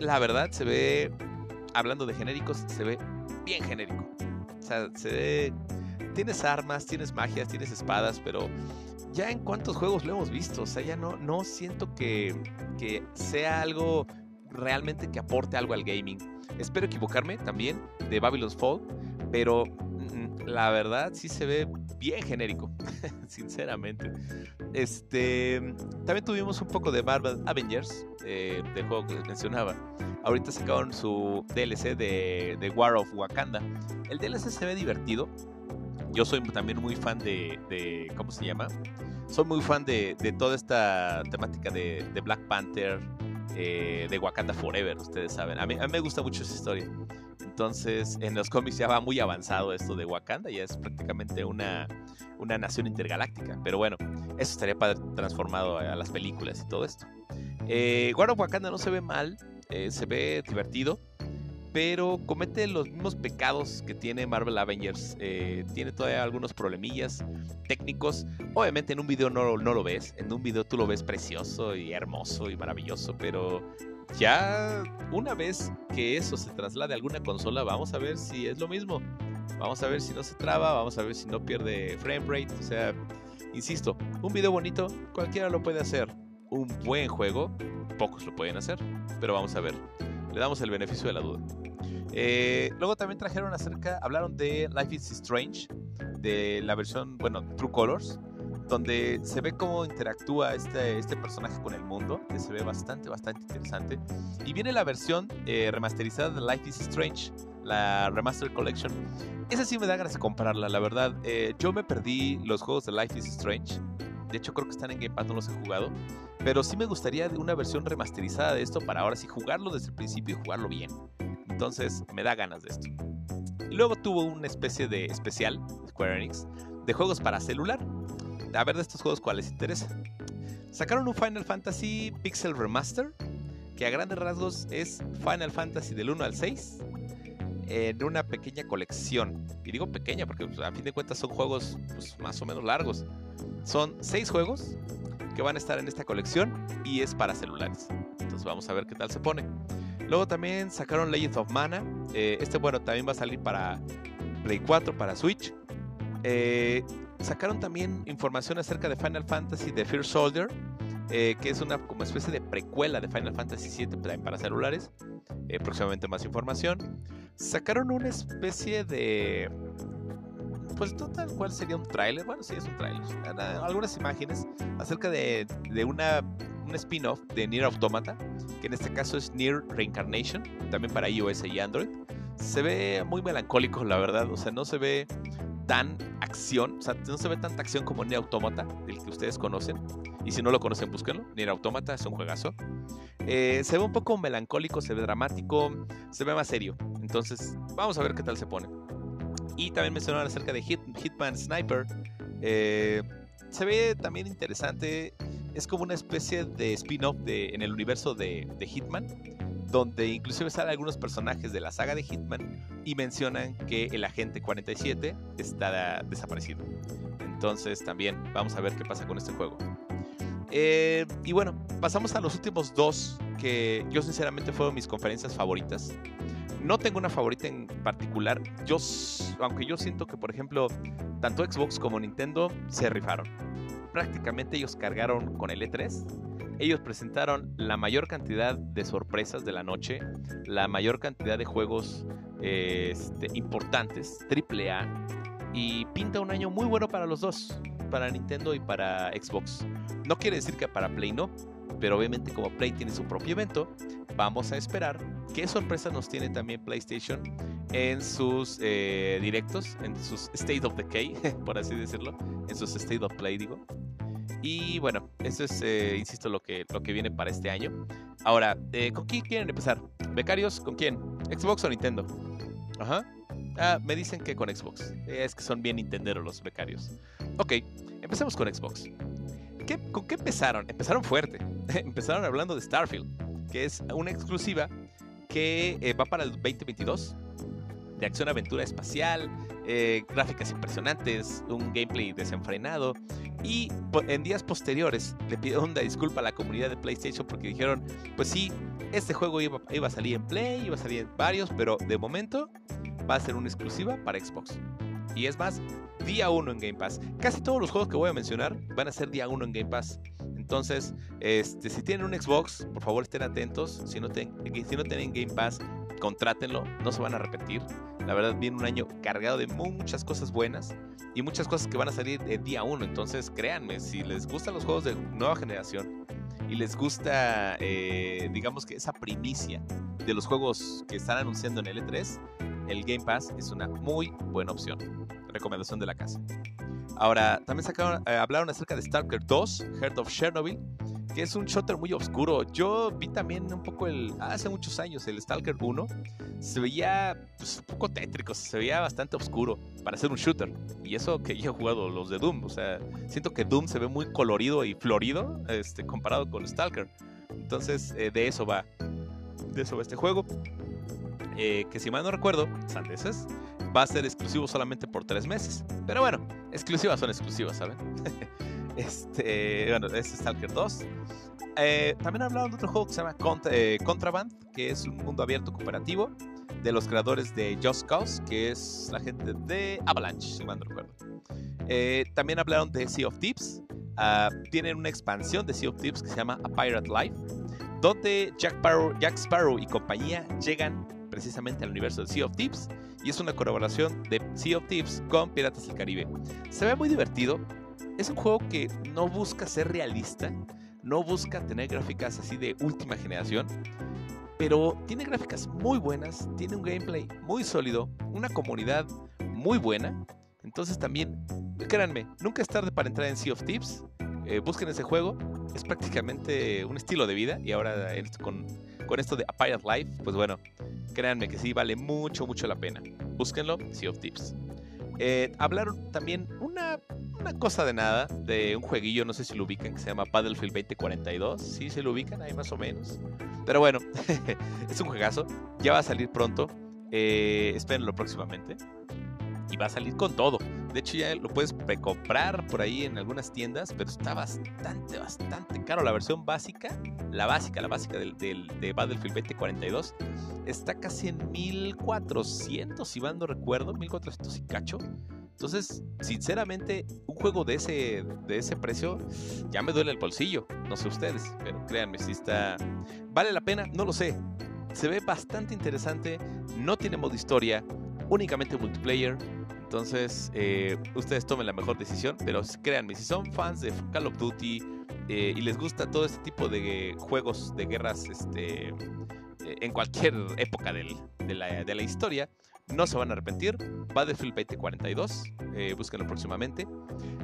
La verdad se ve, hablando de genéricos, se ve bien genérico. O sea, se ve tienes armas, tienes magias, tienes espadas, pero ya en cuántos juegos lo hemos visto, o sea, ya no, no siento que, que sea algo realmente que aporte algo al gaming. Espero equivocarme también de Babylon's Fall, pero la verdad sí se ve bien genérico, sinceramente. Este, también tuvimos un poco de Marvel Avengers, eh, del juego que les mencionaba. Ahorita sacaron su DLC de, de War of Wakanda. El DLC se ve divertido, yo soy también muy fan de, ¿cómo se llama? Soy muy fan de, toda esta temática de, Black Panther, eh, de Wakanda Forever, ustedes saben. A mí, me gusta mucho esa historia. Entonces, en los cómics ya va muy avanzado esto de Wakanda, ya es prácticamente una, una nación intergaláctica. Pero bueno, eso estaría transformado a, las películas y todo esto. Eh, War of Wakanda no se ve mal, eh, se ve divertido pero comete los mismos pecados que tiene Marvel Avengers. Eh, tiene todavía algunos problemillas técnicos. Obviamente en un video no, no lo ves, en un video tú lo ves precioso y hermoso y maravilloso, pero ya una vez que eso se traslade a alguna consola, vamos a ver si es lo mismo. Vamos a ver si no se traba, vamos a ver si no pierde frame rate. O sea, insisto, un video bonito, cualquiera lo puede hacer. Un buen juego, pocos lo pueden hacer, pero vamos a ver le damos el beneficio de la duda. Eh, luego también trajeron acerca, hablaron de Life is Strange, de la versión, bueno, True Colors, donde se ve cómo interactúa este, este personaje con el mundo, que se ve bastante, bastante interesante. Y viene la versión eh, remasterizada de Life is Strange, la Remastered Collection. Esa sí me da ganas de comprarla, la verdad. Eh, yo me perdí los juegos de Life is Strange De hecho, creo que están en Game Pass, no los he jugado. Pero sí me gustaría una versión remasterizada de esto para ahora sí jugarlo desde el principio y jugarlo bien. Entonces, me da ganas de esto. Y luego tuvo una especie de especial, Square Enix, de juegos para celular. A ver de estos juegos cuáles interesa. Sacaron un Final Fantasy Pixel Remaster, que a grandes rasgos es Final Fantasy del 1 al 6 en una pequeña colección. Y digo pequeña porque pues, a fin de cuentas son juegos pues, más o menos largos. Son seis juegos que van a estar en esta colección y es para celulares. Entonces vamos a ver qué tal se pone. Luego también sacaron Legends of Mana. Eh, este bueno también va a salir para Play 4, para Switch. Eh, sacaron también información acerca de Final Fantasy The Fear Soldier. Eh, que es una como especie de precuela de Final Fantasy VII para celulares. próximamente más información. Sacaron una especie de pues no tal cual sería un tráiler, bueno, sí es un tráiler, algunas imágenes acerca de, una, un spin-off de Nier Automata, que en este caso es Nier Reincarnation, también para iOS y Android. Se ve muy melancólico, la verdad, o sea, no se ve tan acción, o sea, no se ve tanta acción como Nier Automata, del que ustedes conocen. Y si no lo conocen, búsquenlo. Nier Automata es un juegazo. Eh, se ve un poco melancólico, se ve dramático, se ve más serio. Entonces, vamos a ver qué tal se pone. Y también mencionaron acerca de Hitman Sniper. Eh, se ve también interesante. Es como una especie de spin-off en el universo de, Hitman. Donde inclusive salen algunos personajes de la saga de Hitman y mencionan que el agente 47 está desaparecido. Entonces también vamos a ver qué pasa con este juego. Eh, y bueno, pasamos a los últimos dos que yo sinceramente fueron mis conferencias favoritas. No tengo una favorita en particular. Yo, aunque yo siento que, por ejemplo, tanto Xbox como Nintendo se rifaron. Prácticamente ellos cargaron con el E3. Ellos presentaron la mayor cantidad de sorpresas de la noche, la mayor cantidad de juegos este, importantes, AAA, y pinta un año muy bueno para los dos, para Nintendo y para Xbox. No quiere decir que para Play no, pero obviamente como Play tiene su propio evento, vamos a esperar qué sorpresa nos tiene también PlayStation en sus eh, directos, en sus State of Decay, por así decirlo, en sus State of Play, digo. Y bueno, eso es, eh, insisto, lo que, lo que viene para este año. Ahora, eh, ¿con quién quieren empezar? ¿Becarios? ¿Con quién? ¿Xbox o Nintendo? Ajá. Ah, me dicen que con Xbox. Es que son bien nintenderos los becarios. Ok, empecemos con Xbox. ¿Con qué empezaron? Empezaron fuerte. empezaron hablando de Starfield, que es una exclusiva que eh, va para el 2022 de acción aventura espacial, eh, gráficas impresionantes, un gameplay desenfrenado. Y en días posteriores le pido una disculpa a la comunidad de PlayStation porque dijeron, pues sí, este juego iba, iba, a salir en Play, iba a salir en varios, pero de momento va a ser una exclusiva para Xbox. Y es más, día 1 en Game Pass. Casi todos los juegos que voy a mencionar van a ser día 1 en Game Pass. Entonces, este, si tienen un Xbox, por favor estén atentos. Si no, si no tienen Game Pass, contrátenlo, no se van a arrepentir. La verdad, viene un año cargado de muchas cosas buenas y muchas cosas que van a salir el día 1. Entonces, créanme, si les gustan los juegos de nueva generación y les gusta, eh, digamos que esa primicia de los juegos que están anunciando en el E3, el Game Pass es una muy buena opción. Recomendación de la casa. Ahora, también sacaron, eh, hablaron acerca de Stalker 2, Heart of Chernobyl, es un shooter muy oscuro. Yo vi también un poco el, hace muchos años, el Stalker 1. Se veía pues, un poco tétrico, se veía bastante oscuro para ser un shooter. Y eso que yo he jugado los de Doom. O sea, siento que Doom se ve muy colorido y florido este, comparado con Stalker. Entonces, eh, de eso va. De eso va este juego. Eh, que si mal no recuerdo, sandeces, va a ser exclusivo solamente por tres meses. Pero bueno, exclusivas son exclusivas, ¿saben? este, bueno, es Stalker 2. Eh, también hablaron de otro juego que se llama eh, Contraband, que es un mundo abierto cooperativo de los creadores de Just Cause, que es la gente de Avalanche, si mal no recuerdo. también hablaron de Sea of Thieves. Ah, tienen una expansión de Sea of Thieves que se llama A Pirate Life, donde Jack Jack Sparrow y compañía llegan precisamente al universo de Sea of Thieves y es una colaboración de Sea of Thieves con Piratas del Caribe. Se ve muy divertido, es un juego que no busca ser realista, no busca tener gráficas así de última generación, pero tiene gráficas muy buenas, tiene un gameplay muy sólido, una comunidad muy buena, entonces también, créanme, nunca es tarde para entrar en Sea of Thieves. Eh, busquen ese juego, es prácticamente un estilo de vida y ahora con, con esto de A Pirate Life, pues bueno, créanme que sí, vale mucho, mucho la pena. Búsquenlo, Sea of Tips. Eh, hablaron también una, una, cosa de nada de un jueguillo, no sé si lo ubican, que se llama Battlefield 2042. Sí, se lo ubican ahí más o menos. Pero bueno, es un juegazo. Ya va a salir pronto. Eh, espérenlo próximamente. Y va a salir con todo. De hecho, ya lo puedes comprar por ahí en algunas tiendas, pero está bastante, bastante caro. La versión básica, la básica, la básica del, de Battlefield 2042, está casi en 1400, si mal no recuerdo, 1400 y cacho. Entonces, sinceramente, un juego de ese, de ese precio ya me duele el bolsillo. No sé ustedes, pero créanme, si está. ¿Vale la pena? No lo sé. Se ve bastante interesante. No tiene modo historia, únicamente multiplayer entonces, eh, ustedes tomen la mejor decisión, pero créanme, si son fans de Call of Duty eh, y les gusta todo este tipo de juegos de guerras este, eh, en cualquier época de, la, historia, no se van a arrepentir. Battlefield 2042, búsquenlo próximamente.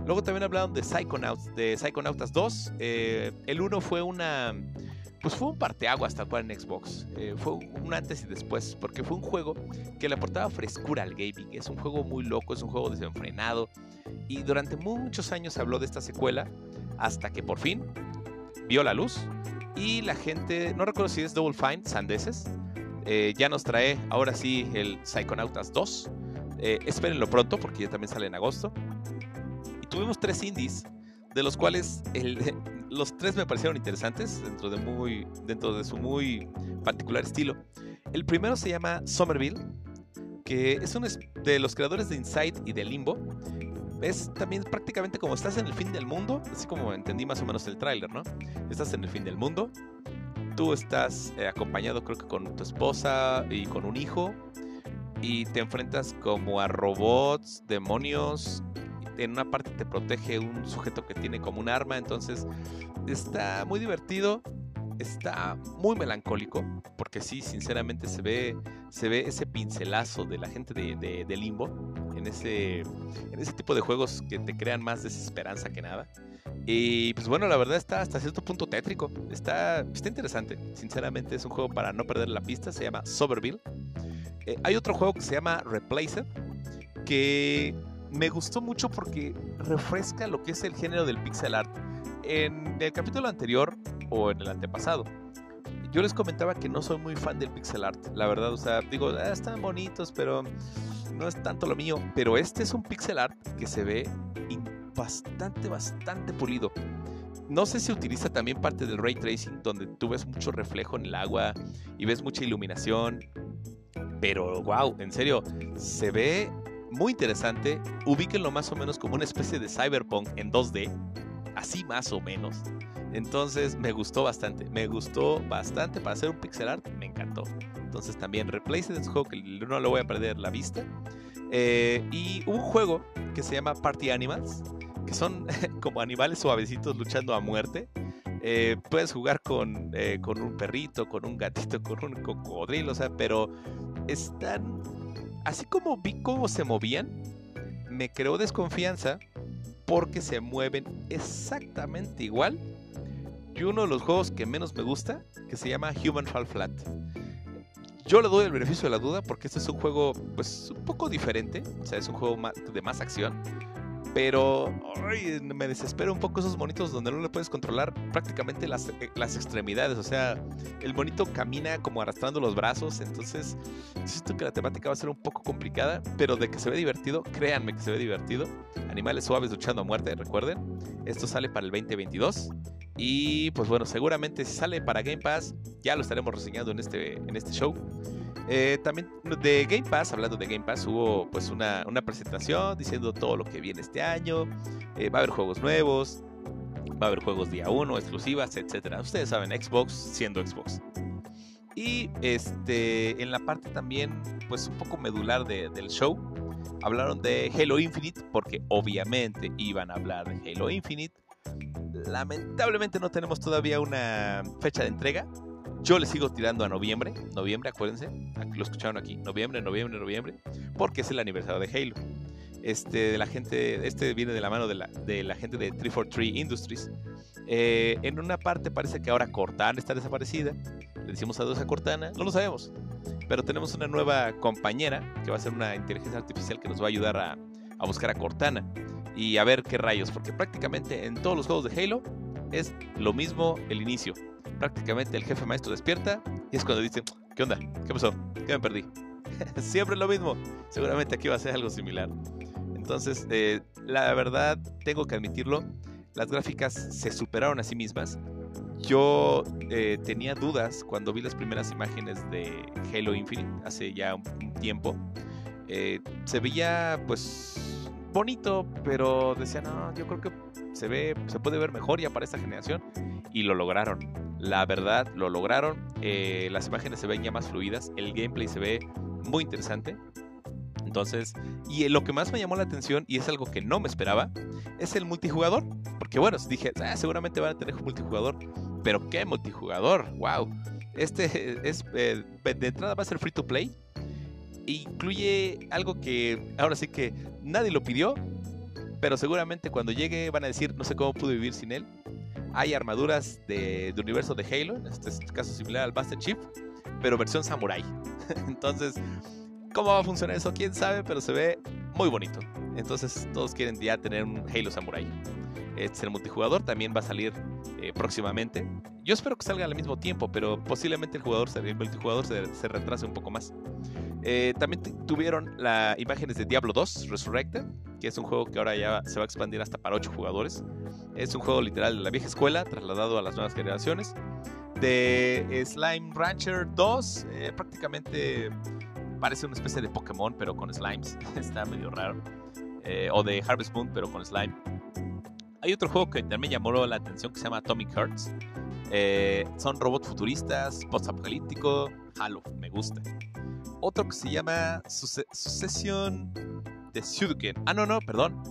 Luego también hablaron de Psychonauts, de Psychonautas 2. el 1 fue una pues fue un parteaguas tal cual en Xbox. Eh, fue un antes y después, porque fue un juego que le aportaba frescura al gaming. Es un juego muy loco, es un juego desenfrenado. Y durante muchos años se habló de esta secuela, hasta que por fin vio la luz. Y la gente, no recuerdo si es Double Fine, Sandeses, eh, ya nos trae ahora sí el Psychonautas 2. Eh, espérenlo pronto, porque ya también sale en agosto. Y tuvimos tres indies, de los cuales el, los tres me parecieron interesantes dentro de, muy, dentro de su muy particular estilo. El primero se llama Somerville, que es uno de los creadores de Inside y de Limbo. Es también prácticamente como estás en el fin del mundo, así como entendí más o menos el tráiler, ¿no? Estás en el fin del mundo, tú estás eh, acompañado creo que con tu esposa y con un hijo, y te enfrentas como a robots, demonios, en una parte te protege un sujeto que tiene como un arma, entonces está muy divertido, está muy melancólico, porque sí, sinceramente se ve, se ve ese pincelazo de la gente de, Limbo en ese, en ese tipo de juegos que te crean más desesperanza que nada. Y pues bueno, la verdad está hasta cierto punto tétrico. Está, está interesante. Sinceramente es un juego para no perder la pista. Se llama Soberville. Eh, hay otro juego que se llama Replaced. Que me gustó mucho porque refresca lo que es el género del pixel art. En el capítulo anterior o en el antepasado, yo les comentaba que no soy muy fan del pixel art. La verdad, o sea, digo, ah, están bonitos, pero no es tanto lo mío. Pero este es un pixel art que se ve bastante, bastante pulido. No sé si utiliza también parte del ray tracing, donde tú ves mucho reflejo en el agua y ves mucha iluminación. Pero wow, en serio, se ve muy interesante. Ubíquenlo más o menos como una especie de cyberpunk en 2D. Así más o menos. Entonces me gustó bastante. Me gustó bastante para hacer un pixel art. Me encantó. Entonces también Replace this juego no lo voy a perder la vista. Eh, y un juego que se llama Party Animals. Que son como animales suavecitos luchando a muerte. Eh, puedes jugar con, eh, con un perrito, con un gatito, con un cocodrilo, o sea, pero están así como vi cómo se movían, me creó desconfianza porque se mueven exactamente igual. Que uno de los juegos que menos me gusta, que se llama Human Fall Flat. Yo le doy el beneficio de la duda porque este es un juego pues un poco diferente, o sea, es un juego de más acción, pero me desespera un poco esos monitos donde no le puedes controlar prácticamente las, eh, las, extremidades. O sea, el monito camina como arrastrando los brazos. Entonces, siento que la temática va a ser un poco complicada. Pero de que se ve divertido, créanme que se ve divertido. Animales suaves luchando a muerte, recuerden. Esto sale para el 2022. Y pues bueno, seguramente si sale para Game Pass, ya lo estaremos reseñando en este, en este show. Eh, también de Game Pass, hablando de Game Pass, hubo pues una, presentación diciendo todo lo que viene este año. Eh, va a haber juegos nuevos, va a haber juegos día 1, exclusivas, etcétera. Ustedes saben, Xbox siendo Xbox. Y este, en la parte también, pues un poco medular del show, hablaron de Halo Infinite, porque obviamente iban a hablar de Halo Infinite. Lamentablemente no tenemos todavía una fecha de entrega, yo le sigo tirando a noviembre, noviembre, acuérdense, lo escucharon aquí, noviembre, noviembre, noviembre, porque es el aniversario de Halo. este, de la gente, este viene de la mano de la, de la gente de 343 Industries. Eh, en una parte parece que ahora Cortana está desaparecida. Le decimos adiós a Cortana, no lo sabemos. Pero tenemos una nueva compañera que va a ser una inteligencia artificial que nos va a ayudar a, a buscar a Cortana y a ver qué rayos, porque prácticamente en todos los juegos de Halo es lo mismo el inicio. Prácticamente el jefe maestro despierta y es cuando dice, ¿qué onda? ¿Qué pasó? ¿Qué me perdí? Siempre lo mismo. Seguramente aquí va a ser algo similar. Entonces, eh, la verdad, tengo que admitirlo, las gráficas se superaron a sí mismas. Yo eh, tenía dudas cuando vi las primeras imágenes de Halo Infinite hace ya un, tiempo. Eh, se veía pues bonito, pero decía, no, yo creo que se ve, se puede ver mejor ya para esta generación. Y lo lograron. La verdad, lo lograron. las imágenes se ven ya más fluidas. El gameplay se ve muy interesante. Entonces, y lo que más me llamó la atención, y es algo que no me esperaba, es el multijugador. Porque bueno, dije, ah, seguramente van a tener multijugador, pero ¿qué multijugador? ¡Wow! Este es, eh, de entrada va a ser free to play. Incluye algo que ahora sí que nadie lo pidió, pero seguramente cuando llegue van a decir, no sé cómo pude vivir sin él. Hay armaduras de, universo de Halo, este caso similar al Master Chief, pero versión samurai. Entonces, ¿Cómo va a funcionar eso? ¿Quién sabe? Pero se ve muy bonito. Entonces todos quieren ya tener un Halo Samurai. Este el multijugador también va a salir eh, próximamente. Yo espero que salga al mismo tiempo, pero posiblemente el, jugador, el multijugador se, retrase un poco más. Eh, también tuvieron las imágenes de Diablo 2 Resurrected, que es un juego que ahora ya se va a expandir hasta para 8 jugadores. Es un juego literal de la vieja escuela, trasladado a las nuevas generaciones. De Slime Rancher 2, eh, prácticamente parece una especie de Pokémon, pero con slimes. Está medio raro. Eh, o de Harvest Moon, pero con slime. Hay otro juego que también llamó la atención que se llama Atomic Hearts. Son robots futuristas, post-apocalíptico. Halo, me gusta. Otro que se llama Succession de Sudoken. Ah, no, no, perdón.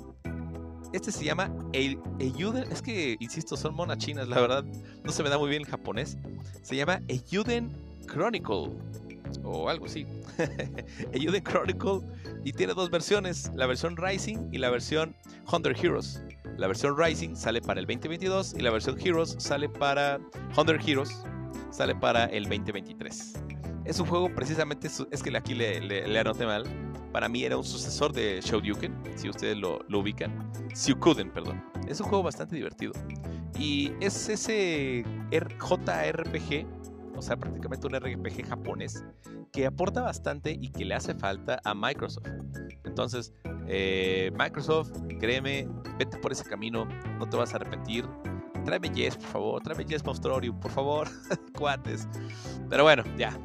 Este se llama Eiyuden. Es que, insisto, son monas chinas, la verdad. No se me da muy bien el japonés. Se llama Eiyuden Chronicle o algo así. Eiyuden Chronicle y tiene dos versiones, la versión Rising y la versión Hunter Heroes. La versión Rising sale para el 2022 y la versión Heroes sale para Hunter Heroes sale para el 2023. Es un juego precisamente, es que aquí le, le, anoté mal. Para mí era un sucesor de Shoryuken, si ustedes lo, lo ubican. Syukuden, perdón. Es un juego bastante divertido. Y es ese JRPG o sea, prácticamente un RPG japonés, que aporta bastante y que le hace falta a Microsoft. Entonces, eh, Microsoft, créeme, vete por ese camino, no te vas a arrepentir. Tráeme Yes, por favor, tráeme Yes Monstororio, por favor, cuates. Pero bueno, ya,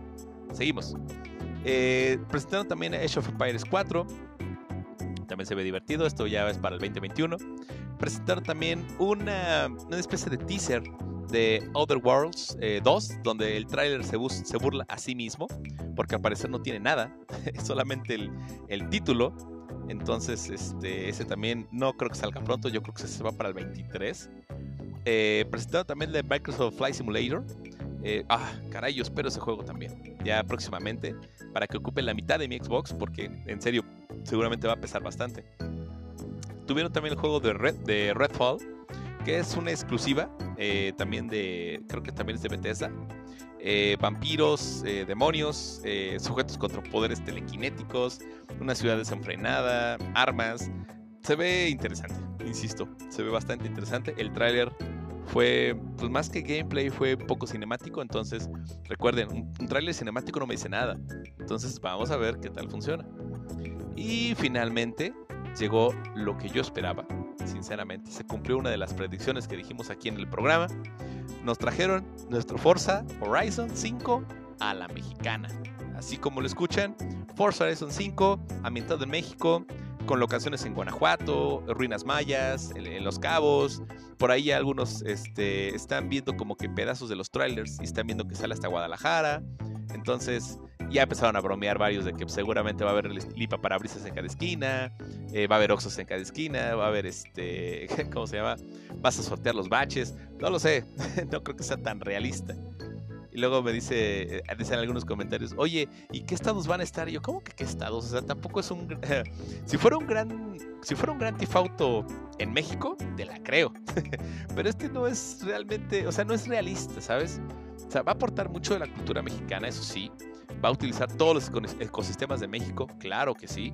seguimos. Eh, presentaron también Age of Empires 4. También se ve divertido, esto ya es para el 2021. Presentaron también una, una especie de teaser de Other Worlds 2, eh, donde el tráiler se, se, burla a sí mismo, porque al parecer no tiene nada, es solamente el, el, título. Entonces, este, ese también no creo que salga pronto, yo creo que se va para el 23. Eh, también de Microsoft Flight Simulator. Eh, ah, caray, yo espero ese juego también, ya próximamente, para que ocupe la mitad de mi Xbox, porque en serio, seguramente va a pesar bastante. Tuvieron también el juego de, Red, de Redfall, que es una exclusiva eh, también de, creo que también es de Bethesda. Eh, vampiros, demonios, sujetos contra poderes telequinéticos, una ciudad desenfrenada, armas. Se ve interesante, insisto, se ve bastante interesante. El tráiler fue, pues más que gameplay, fue poco cinemático. Entonces, recuerden, un, un tráiler cinemático no me dice nada. Entonces, vamos a ver qué tal funciona. Y finalmente, llegó lo que yo esperaba sinceramente. Se cumplió una de las predicciones que dijimos aquí en el programa. Nos trajeron nuestro Forza Horizon 5 a la mexicana. Así como lo escuchan, Forza Horizon 5, ambientado en México, con locaciones en Guanajuato, ruinas mayas, en, Los Cabos. Por ahí algunos este, están viendo como que pedazos de los trailers y están viendo que sale hasta Guadalajara. Entonces, ya empezaron a bromear varios de que seguramente va a haber lipa parabrisas en cada esquina, eh, va a haber oxos en cada esquina, va a haber este, ¿cómo se llama? Vas a sortear los baches, no lo sé, no creo que sea tan realista. Luego me dice, eh, dicen algunos comentarios, oye, ¿y qué estados van a estar? Y yo, ¿cómo que qué estados? O sea, tampoco es un... si fuera un gran... Si fuera un gran tifauto en México, te la creo. Pero este no es realmente, o sea, no es realista, ¿sabes? O sea, va a aportar mucho de la cultura mexicana, eso sí. Va a utilizar todos los ecosistemas de México, claro que sí.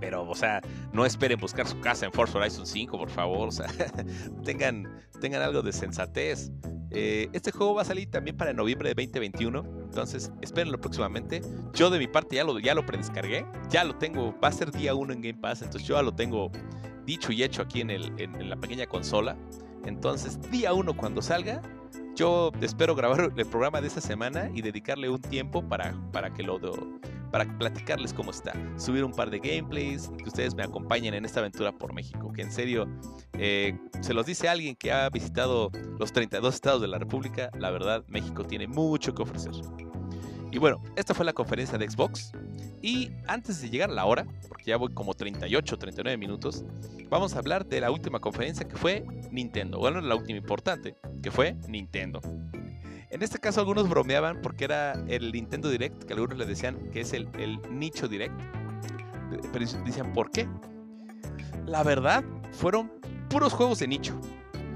Pero, o sea, no esperen buscar su casa en Forza Horizon 5, por favor. O sea, tengan, tengan algo de sensatez. Eh, este juego va a salir también para noviembre de 2021. Entonces, espérenlo próximamente. Yo de mi parte ya lo, ya lo predescargué. Ya lo tengo. Va a ser día 1 en Game Pass. Entonces yo ya lo tengo dicho y hecho aquí en, el, en, la pequeña consola. Entonces, día 1 cuando salga, yo espero grabar el programa de esta semana y dedicarle un tiempo para, para que lo para platicarles cómo está, subir un par de gameplays, que ustedes me acompañen en esta aventura por México, que en serio eh, se los dice alguien que ha visitado los 32 estados de la República, la verdad México tiene mucho que ofrecer. Y bueno, esta fue la conferencia de Xbox. Y antes de llegar a la hora, porque ya voy como 38, 39 minutos, vamos a hablar de la última conferencia que fue Nintendo. Bueno, la última importante, que fue Nintendo. En este caso algunos bromeaban porque era el Nintendo Direct, que algunos le decían que es el, nicho Direct. Pero decían, ¿por qué? La verdad, fueron puros juegos de nicho.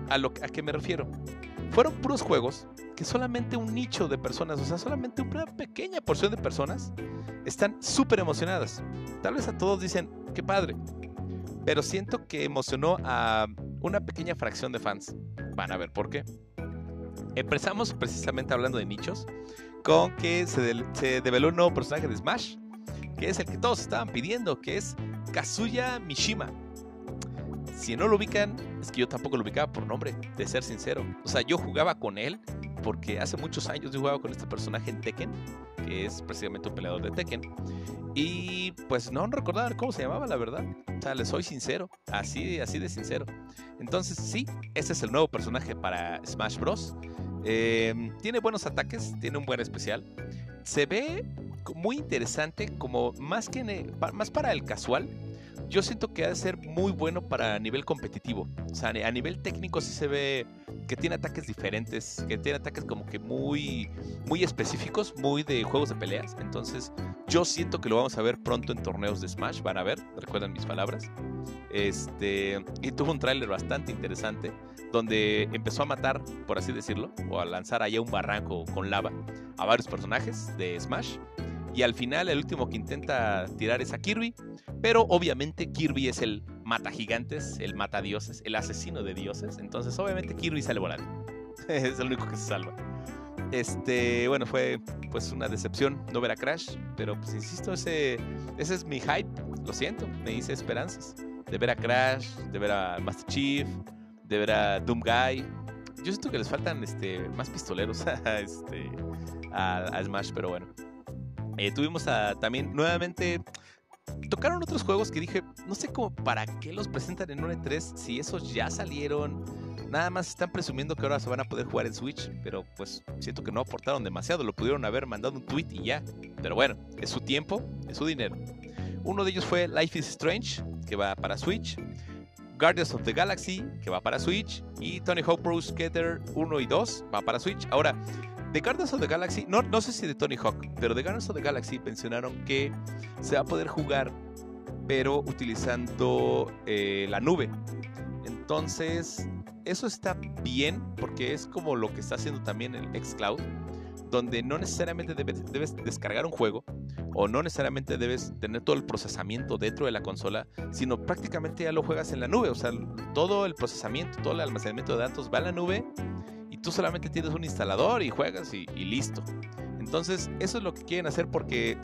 ¿A, lo, ¿A qué me refiero? Fueron puros juegos que solamente un nicho de personas, o sea, solamente una pequeña porción de personas están súper emocionadas. Tal vez a todos dicen, qué padre. Pero siento que emocionó a una pequeña fracción de fans. Van a ver por qué. Empezamos precisamente hablando de nichos, con que se, se develó un nuevo personaje de Smash, que es el que todos estaban pidiendo, que es Kazuya Mishima. Si no lo ubican, es que yo tampoco lo ubicaba por nombre, de ser sincero. O sea, yo jugaba con él porque hace muchos años yo jugaba con este personaje en Tekken, que es precisamente un peleador de Tekken. Y pues no recordaba cómo se llamaba, la verdad. O sea, le soy sincero, así, así de sincero. Entonces, sí, ese es el nuevo personaje para Smash Bros. Em, tiene buenos ataques, tiene un buen especial. Se ve muy interesante, como más, que más para el casual. Yo siento que ha de ser muy bueno para nivel competitivo. O sea, a nivel técnico sí se ve que tiene ataques diferentes, que tiene ataques como que muy, muy específicos, muy de juegos de peleas. Entonces, yo siento que lo vamos a ver pronto en torneos de Smash. Van a ver, recuerdan mis palabras. Este, y tuvo un tráiler bastante interesante donde empezó a matar, por así decirlo, o a lanzar allá un barranco con lava a varios personajes de Smash. Y al final el último que intenta tirar es a Kirby, pero obviamente Kirby es el mata gigantes, el mata dioses, el asesino de dioses, entonces obviamente Kirby sale volando. es el único que se salva. Este, bueno, fue pues una decepción no ver a Crash, pero pues insisto, ese, ese es mi hype, lo siento, me hice esperanzas de ver a Crash, de ver a Master Chief, de ver a Doom Guy. Yo siento que les faltan este, más pistoleros a, este, a, Smash, pero bueno. Eh, tuvimos también nuevamente. Tocaron otros juegos que dije, no sé cómo para qué los presentan en un E3 si esos ya salieron. Nada más están presumiendo que ahora se van a poder jugar en Switch, pero pues siento que no aportaron demasiado. Lo pudieron haber mandado un tweet y ya. Pero bueno, es su tiempo, es su dinero. Uno de ellos fue Life is Strange, que va para Switch. Guardians of the Galaxy, que va para Switch, y Tony Hawk Pro Skater 1 y 2 va para Switch. Ahora, de Guardians of the Galaxy, no, no sé si de Tony Hawk, pero de Guardians of the Galaxy mencionaron que se va a poder jugar, pero utilizando eh, la nube. Entonces, eso está bien, porque es como lo que está haciendo también el Xcloud, donde no necesariamente debes descargar un juego, o no necesariamente debes tener todo el procesamiento dentro de la consola, sino prácticamente ya lo juegas en la nube. O sea, todo el procesamiento, todo el almacenamiento de datos va a la nube tú solamente tienes un instalador y juegas y, listo. Entonces, eso es lo que quieren hacer porque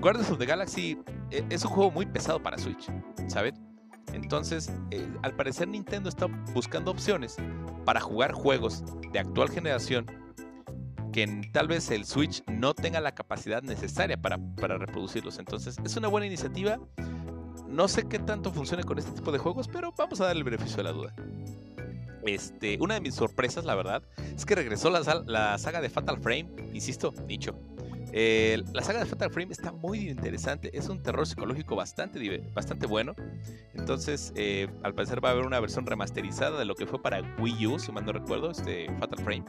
Guardians of the Galaxy eh, es un juego muy pesado para Switch, ¿saben? Entonces, eh, al parecer Nintendo está buscando opciones para jugar juegos de actual generación que tal vez el Switch no tenga la capacidad necesaria para, reproducirlos. Entonces es una buena iniciativa. No sé qué tanto funcione con este tipo de juegos, pero vamos a darle el beneficio de la duda. Este, una de mis sorpresas, la verdad, es que regresó la, saga de Fatal Frame. Insisto, nicho. la saga de Fatal Frame está muy interesante. Es un terror psicológico bastante, bastante bueno. Entonces, eh, al parecer va a haber una versión remasterizada de lo que fue para Wii U, si mal no recuerdo, este Fatal Frame.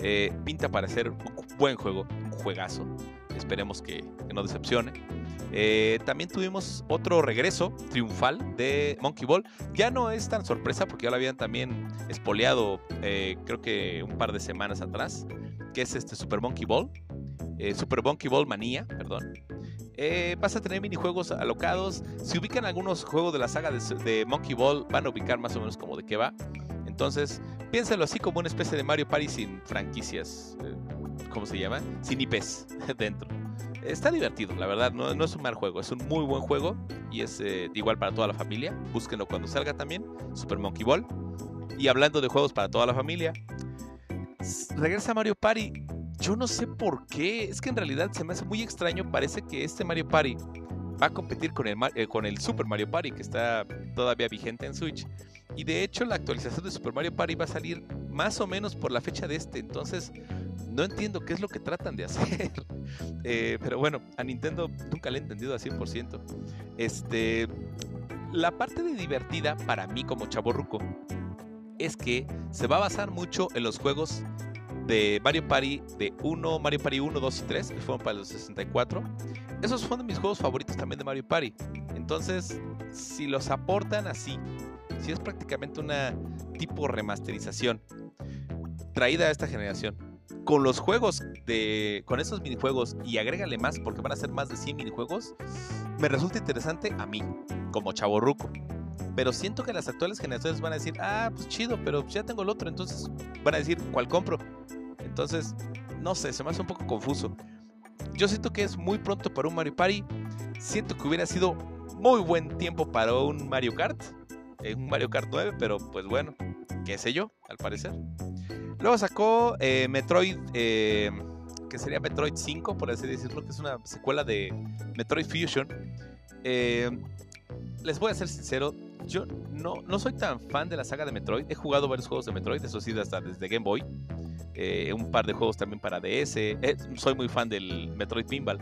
Eh, pinta para ser un buen juego, un juegazo. Esperemos que, no decepcione. Eh, también tuvimos otro regreso triunfal de Monkey Ball. Ya no es tan sorpresa porque ya lo habían también espoleado eh, creo que un par de semanas atrás. Que es este Super Monkey Ball. Super Monkey Ball Manía, perdón. vas a tener minijuegos alocados. Si ubican algunos juegos de la saga de, Monkey Ball, van a ubicar más o menos como de qué va. Entonces, piénsalo así como una especie de Mario Party sin franquicias. Eh, ¿Cómo se llama? Sin IPs dentro. Está divertido, la verdad. No, es un mal juego. Es un muy buen juego. Y es eh, igual para toda la familia. Búsquenlo cuando salga también. Super Monkey Ball. Y hablando de juegos para toda la familia. Regresa Mario Party. Yo no sé por qué. Es que en realidad se me hace muy extraño. Parece que este Mario Party va a competir con el, eh, con el Super Mario Party que está todavía vigente en Switch. Y de hecho la actualización de Super Mario Party va a salir más o menos por la fecha de este. Entonces no entiendo qué es lo que tratan de hacer. Eh, pero bueno, a Nintendo nunca le he entendido al 100%. Este, la parte de divertida para mí como chavo ruco es que se va a basar mucho en los juegos de Mario Party de 1, Mario Party 1, 2 y 3, que fueron para los 64. Esos fueron mis juegos favoritos también de Mario Party. Entonces, si los aportan así, si es prácticamente una tipo remasterización traída a esta generación, con los juegos de. con esos minijuegos y agrégale más, porque van a ser más de 100 minijuegos, me resulta interesante a mí, como chavo ruco. Pero siento que las actuales generaciones van a decir, ah, pues chido, pero ya tengo el otro, entonces van a decir, ¿cuál compro? Entonces, no sé, se me hace un poco confuso. Yo siento que es muy pronto para un Mario Party. Siento que hubiera sido muy buen tiempo para un Mario Kart. Eh, un Mario Kart 9, pero pues bueno, qué sé yo, al parecer. Luego sacó eh, Metroid, eh, que sería Metroid 5, por así decirlo, que es una secuela de Metroid Fusion. les voy a ser sincero, yo no, no soy tan fan de la saga de Metroid. He jugado varios juegos de Metroid, eso sí, hasta desde Game Boy. Eh, un par de juegos también para DS. Eh, soy muy fan del Metroid Pinball.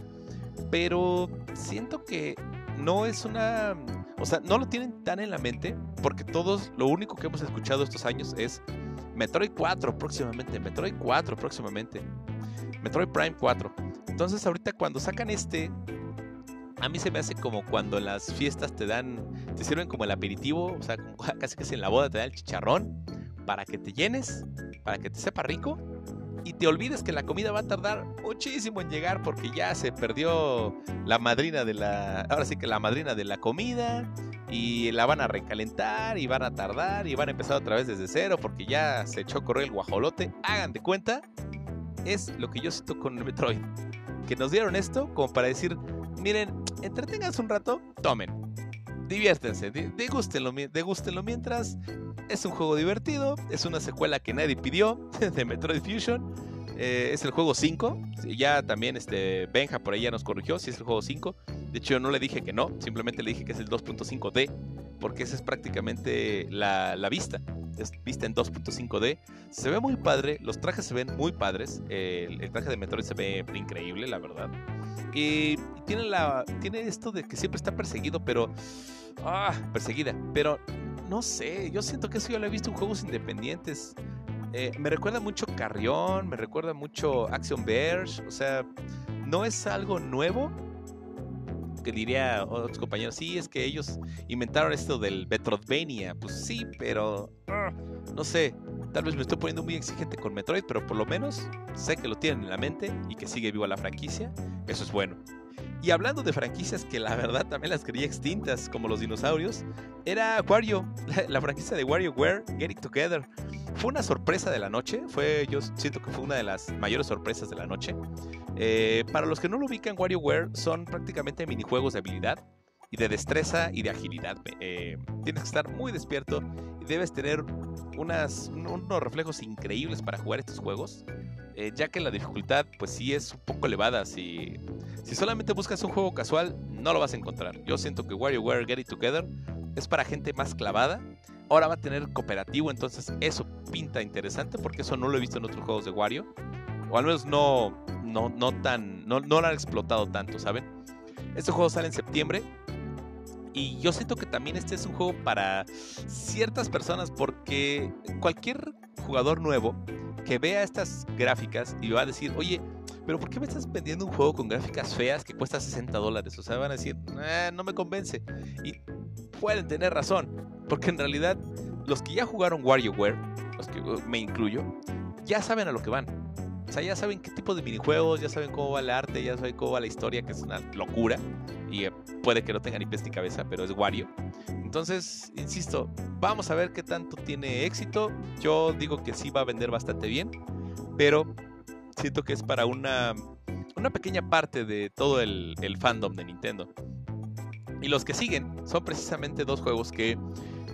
Pero siento que no es una... O sea, no lo tienen tan en la mente porque todos, lo único que hemos escuchado estos años es Metroid 4 próximamente, Metroid 4 próximamente, Metroid Prime 4. Entonces ahorita cuando sacan este, a mí se me hace como cuando las fiestas te dan, te sirven como el aperitivo, o sea, casi casi en la boda te dan el chicharrón para que te llenes, para que te sepa rico y te olvides que la comida va a tardar muchísimo en llegar porque ya se perdió la madrina de la, ahora sí que la madrina de la comida y la van a recalentar y van a tardar y van a empezar otra vez desde cero porque ya se echó a correr el guajolote. Hagan de cuenta, es lo que yo siento con el Metroid. Que nos dieron esto como para decir, miren, entreténganse un rato, tomen, diviértense, degústenlo mientras es un juego divertido, es una secuela que nadie pidió de Metroid Fusion. Eh, es el juego 5. Ya también este Benja por ahí ya nos corrigió si es el juego 5. De hecho, yo no le dije que no, simplemente le dije que es el 2.5D, porque esa es prácticamente la, vista. Es vista en 2.5D. Se ve muy padre, los trajes se ven muy padres. El, el, traje de Metroid se ve increíble, la verdad. Y tiene, la, tiene esto de que siempre está perseguido, pero. Ah, perseguida. Pero no sé, yo siento que eso yo lo he visto en juegos independientes. Eh, me recuerda mucho Carrión, me recuerda mucho Action Bears, o sea, no es algo nuevo. Que diría otros compañeros, sí, es que ellos inventaron esto del Metroidvania. Pues sí, pero ah, no sé, tal vez me estoy poniendo muy exigente con Metroid, pero por lo menos sé que lo tienen en la mente y que sigue viva la franquicia. Eso es bueno. Y hablando de franquicias que la verdad también las quería extintas, como los dinosaurios, era Wario, la, franquicia de WarioWare Get It Together. Fue una sorpresa de la noche, fue, yo siento que fue una de las mayores sorpresas de la noche. Eh, para los que no lo ubican, WarioWare son prácticamente minijuegos de habilidad y de destreza y de agilidad. Eh, tienes que estar muy despierto y debes tener unos reflejos increíbles para jugar estos juegos. Eh, ya que la dificultad pues sí es un poco elevada. Si, si solamente buscas un juego casual, no lo vas a encontrar. Yo siento que WarioWare Get It Together es para gente más clavada. Ahora va a tener cooperativo, entonces eso pinta interesante porque eso no lo he visto en otros juegos de Wario. O al menos no, no, no tan, no, no han explotado tanto, ¿saben? Este juego sale en septiembre. Y yo siento que también este es un juego para ciertas personas porque cualquier jugador nuevo que vea estas gráficas y va a decir, oye, pero ¿por qué me estás vendiendo un juego con gráficas feas que cuesta 60 dólares? O sea, van a decir, eh, no me convence. Y pueden tener razón, porque en realidad los que ya jugaron WarioWare, los que me incluyo, ya saben a lo que van. O sea, ya saben qué tipo de minijuegos, ya saben cómo va el arte, ya saben cómo va la historia, que es una locura. Y eh, puede que no tenga ni peste ni cabeza, pero es Wario. Entonces, insisto, vamos a ver qué tanto tiene éxito. Yo digo que sí va a vender bastante bien, pero siento que es para una, una pequeña parte de todo el, fandom de Nintendo. Y los que siguen son precisamente dos juegos que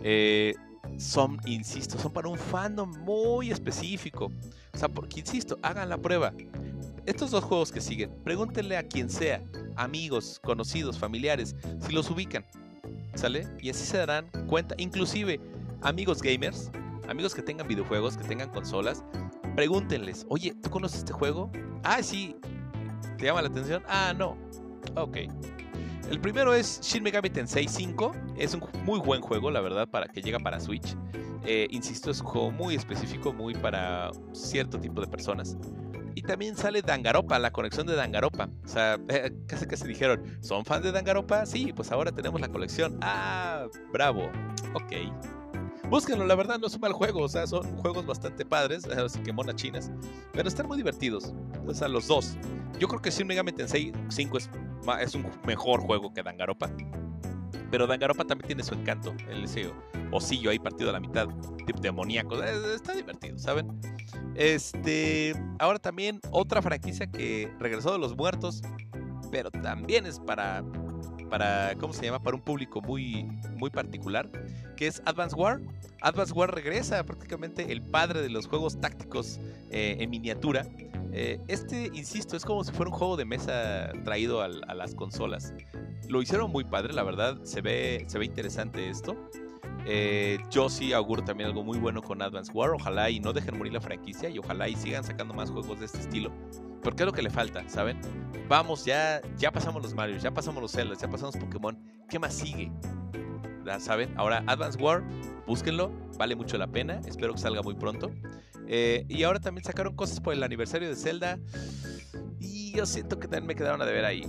eh, son, insisto, son para un fandom muy específico. O sea, porque, insisto, hagan la prueba. Estos dos juegos que siguen, pregúntenle a quien sea, amigos, conocidos, familiares, si los ubican. ¿Sale? Y así se darán cuenta, inclusive amigos gamers, amigos que tengan videojuegos, que tengan consolas, pregúntenles, oye, ¿tú conoces este juego? Ah, sí. ¿Te llama la atención? Ah, no. Ok. El primero es Shin Megami Tensei 5. Es un muy buen juego, la verdad, para que llega para Switch. Eh, insisto, es un juego muy específico, muy para cierto tipo de personas. Y también sale Dangaropa, la conexión de Dangaropa. O sea, eh, casi se dijeron, ¿son fans de Dangaropa? Sí, pues ahora tenemos la colección. Ah, bravo. Ok. Búsquenlo, la verdad no es un mal juego, o sea, son juegos bastante padres, así que monas chinas, pero están muy divertidos. O sea, los dos. Yo creo que Shin Megami Tensei 5 es, es un mejor juego que Dangaropa. Pero Dangaropa también tiene su encanto, el ese osillo ahí partido a la mitad, tipo demoníaco. Está divertido, ¿saben? Este. Ahora también otra franquicia que regresó de los muertos. Pero también es para para, ¿cómo se llama? Para un público muy, muy particular, que es Advance War. Advance War regresa prácticamente el padre de los juegos tácticos eh, en miniatura. Eh, este, insisto, es como si fuera un juego de mesa traído a, las consolas. Lo hicieron muy padre, la verdad, se ve, se ve interesante esto. Eh, yo sí auguro también algo muy bueno con Advance War. Ojalá y no dejen morir la franquicia y ojalá y sigan sacando más juegos de este estilo. Porque es lo que le falta, ¿saben? Vamos, ya, ya pasamos los Mario, ya pasamos los Zelda, ya pasamos Pokémon. ¿Qué más sigue? ¿Saben? Ahora, Advance War, búsquenlo, vale mucho la pena. Espero que salga muy pronto. Eh, y ahora también sacaron cosas por el aniversario de Zelda. Y yo siento que también me quedaron a deber ahí.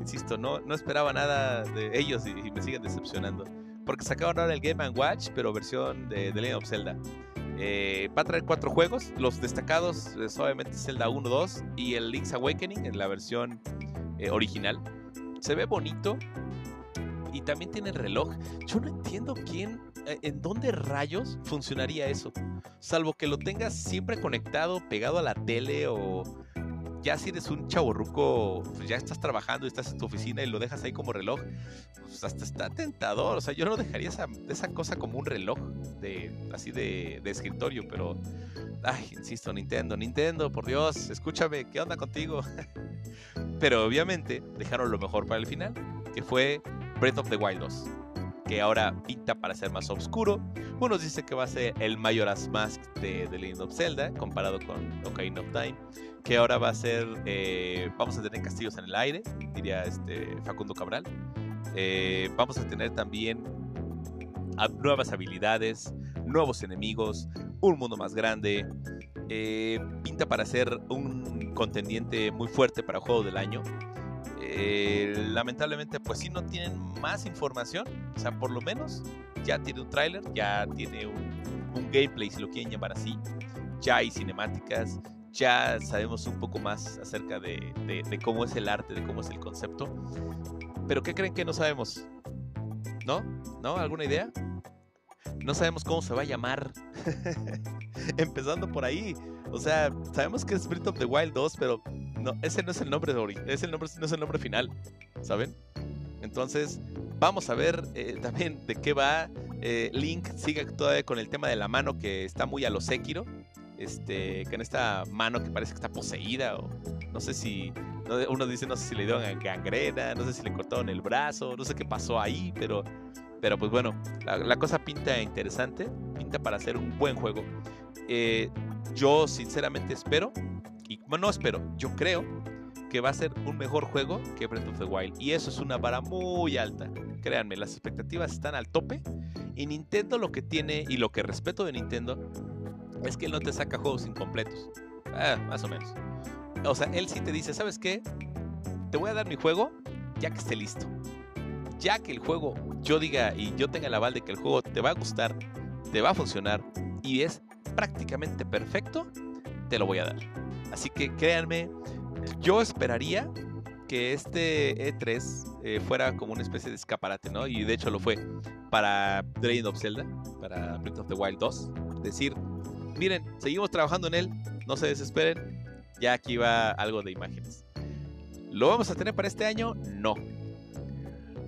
Insisto, no, no esperaba nada de ellos y, me siguen decepcionando. Porque sacaron ahora el Game Watch, pero versión de The Legend of Zelda. Eh, va a traer cuatro juegos. Los destacados es obviamente Zelda 1, 2 y el Link's Awakening en la versión eh, original. Se ve bonito. Y también tiene el reloj. Yo no entiendo quién, eh, en dónde rayos funcionaría eso. Salvo que lo tengas siempre conectado, pegado a la tele o ya si eres un chaborruco, pues ya estás trabajando y estás en tu oficina y lo dejas ahí como reloj, pues hasta está tentador. O sea, yo no dejaría esa, esa cosa como un reloj de así de, de escritorio, pero ay, insisto, Nintendo, Nintendo, por Dios, escúchame, ¿qué onda contigo? pero obviamente dejaron lo mejor para el final, que fue Breath of the Wild 2 que ahora pinta para ser más oscuro. Unos dicen que va a ser el Majora's Mask de The Legend of Zelda, comparado con Ocarina of Time que ahora va a ser, eh, vamos a tener castillos en el aire, diría este Facundo Cabral. Eh, vamos a tener también nuevas habilidades, nuevos enemigos, un mundo más grande. Eh, pinta para ser un contendiente muy fuerte para Juego del Año. Lamentablemente, pues sí no tienen más información. O sea, por lo menos ya tiene un tráiler, ya tiene un, un gameplay, si lo quieren llamar así. Ya hay cinemáticas, ya sabemos un poco más acerca de, cómo es el arte, de cómo es el concepto. Pero ¿qué creen que no sabemos? ¿No? ¿No? ¿Alguna idea? No sabemos cómo se va a llamar. Empezando por ahí. O sea, sabemos que es Breath of the Wild 2, pero no, ese no es el nombre de ese nombre, no es el nombre final. ¿Saben? Entonces, vamos a ver eh, también de qué va. Eh, Link sigue todavía con el tema de la mano que está muy a lo Sekiro este, con esta mano que parece que está poseída, o no sé si, uno dice, no sé si le dieron gangrena, no sé si le cortaron el brazo, no sé qué pasó ahí, pero, pero pues bueno, la, cosa pinta interesante, pinta para hacer un buen juego. Eh, yo sinceramente espero, y no espero, yo creo que va a ser un mejor juego que Breath of the Wild. Y eso es una vara muy alta. Créanme, las expectativas están al tope. Y Nintendo lo que tiene, y lo que respeto de Nintendo, es que él no te saca juegos incompletos. Ah, más o menos. O sea, él sí te dice, ¿sabes qué? Te voy a dar mi juego ya que esté listo. Ya que el juego yo diga y yo tenga el aval de que el juego te va a gustar, te va a funcionar y es prácticamente perfecto, te lo voy a dar. Así que créanme, yo esperaría que este E3 eh, fuera como una especie de escaparate, ¿no? Y de hecho lo fue para The of Zelda, para Breath of the Wild 2. Decir, miren, seguimos trabajando en él, no se desesperen, ya aquí va algo de imágenes. ¿Lo vamos a tener para este año? No.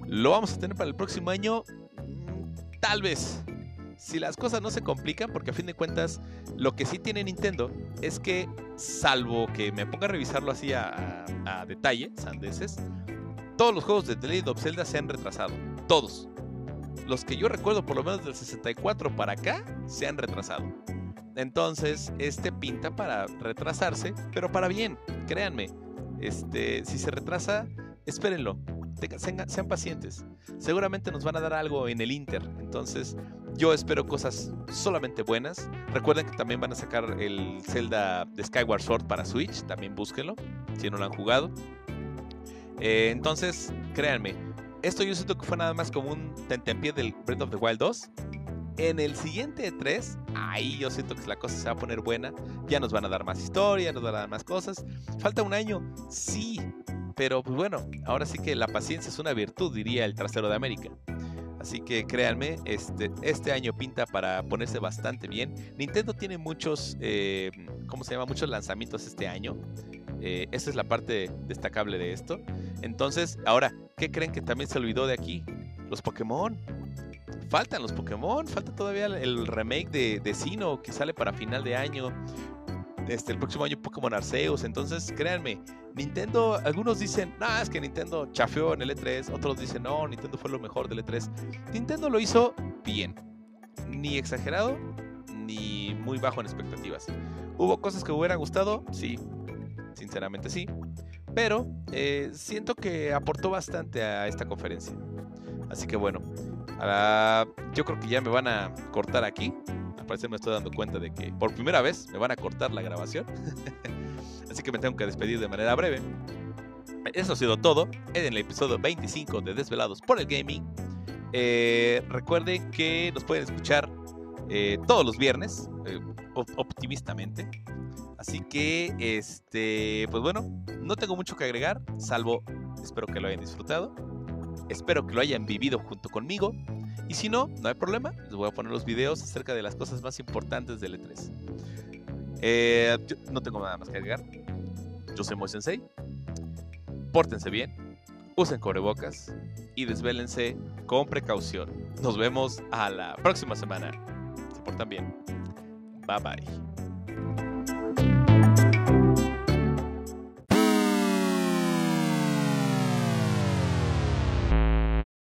¿Lo vamos a tener para el próximo año? Mm, tal vez si las cosas no se complican, porque a fin de cuentas lo que sí tiene Nintendo es que, salvo que me ponga a revisarlo así a, detalle, sandeces, todos los juegos de The Legend of Zelda se han retrasado. Todos. Los que yo recuerdo, por lo menos del 64 para acá, se han retrasado. Entonces, este pinta para retrasarse, pero para bien, créanme. Este, si se retrasa, espérenlo. Sean pacientes. Seguramente nos van a dar algo en el Inter. Entonces, yo espero cosas solamente buenas. Recuerden que también van a sacar el Zelda de Skyward Sword para Switch. También búsquenlo si no lo han jugado. Eh, entonces, créanme, esto yo siento que fue nada más como un tentempié del Breath of the Wild 2. En el siguiente 3, ahí yo siento que la cosa se va a poner buena. Ya nos van a dar más historia, nos van a dar más cosas. Falta un año, sí, pero pues bueno, ahora sí que la paciencia es una virtud, diría el trasero de América. Así que créanme, este, este año pinta para ponerse bastante bien. Nintendo tiene muchos, eh, ¿cómo se llama? Muchos lanzamientos este año. Eh, esa es la parte destacable de esto. Entonces, ahora, ¿qué creen que también se olvidó de aquí? Los Pokémon. Faltan los Pokémon, falta todavía el remake de, de Sino que sale para final de año. Este, el próximo año Pokémon Arceus. Entonces, créanme, Nintendo, algunos dicen, no, es que Nintendo chafeó en el E3. Otros dicen, no, Nintendo fue lo mejor del E3. Nintendo lo hizo bien. Ni exagerado, ni muy bajo en expectativas. ¿Hubo cosas que hubieran gustado? Sí, sinceramente sí. Pero eh, siento que aportó bastante a esta conferencia. Así que bueno, yo creo que ya me van a cortar aquí parecer me estoy dando cuenta de que por primera vez me van a cortar la grabación. Así que me tengo que despedir de manera breve. Eso ha sido todo en el episodio 25 de Desvelados por el Gaming. Eh, recuerden que nos pueden escuchar eh, todos los viernes, eh, optimistamente. Así que, este, pues bueno, no tengo mucho que agregar, salvo espero que lo hayan disfrutado. Espero que lo hayan vivido junto conmigo. Y si no, no hay problema, les voy a poner los videos acerca de las cosas más importantes del E3. Eh, no tengo nada más que agregar. Yo soy Moy Sensei. Pórtense bien, usen cubrebocas y desvélense con precaución. Nos vemos a la próxima semana. Se portan bien. Bye bye.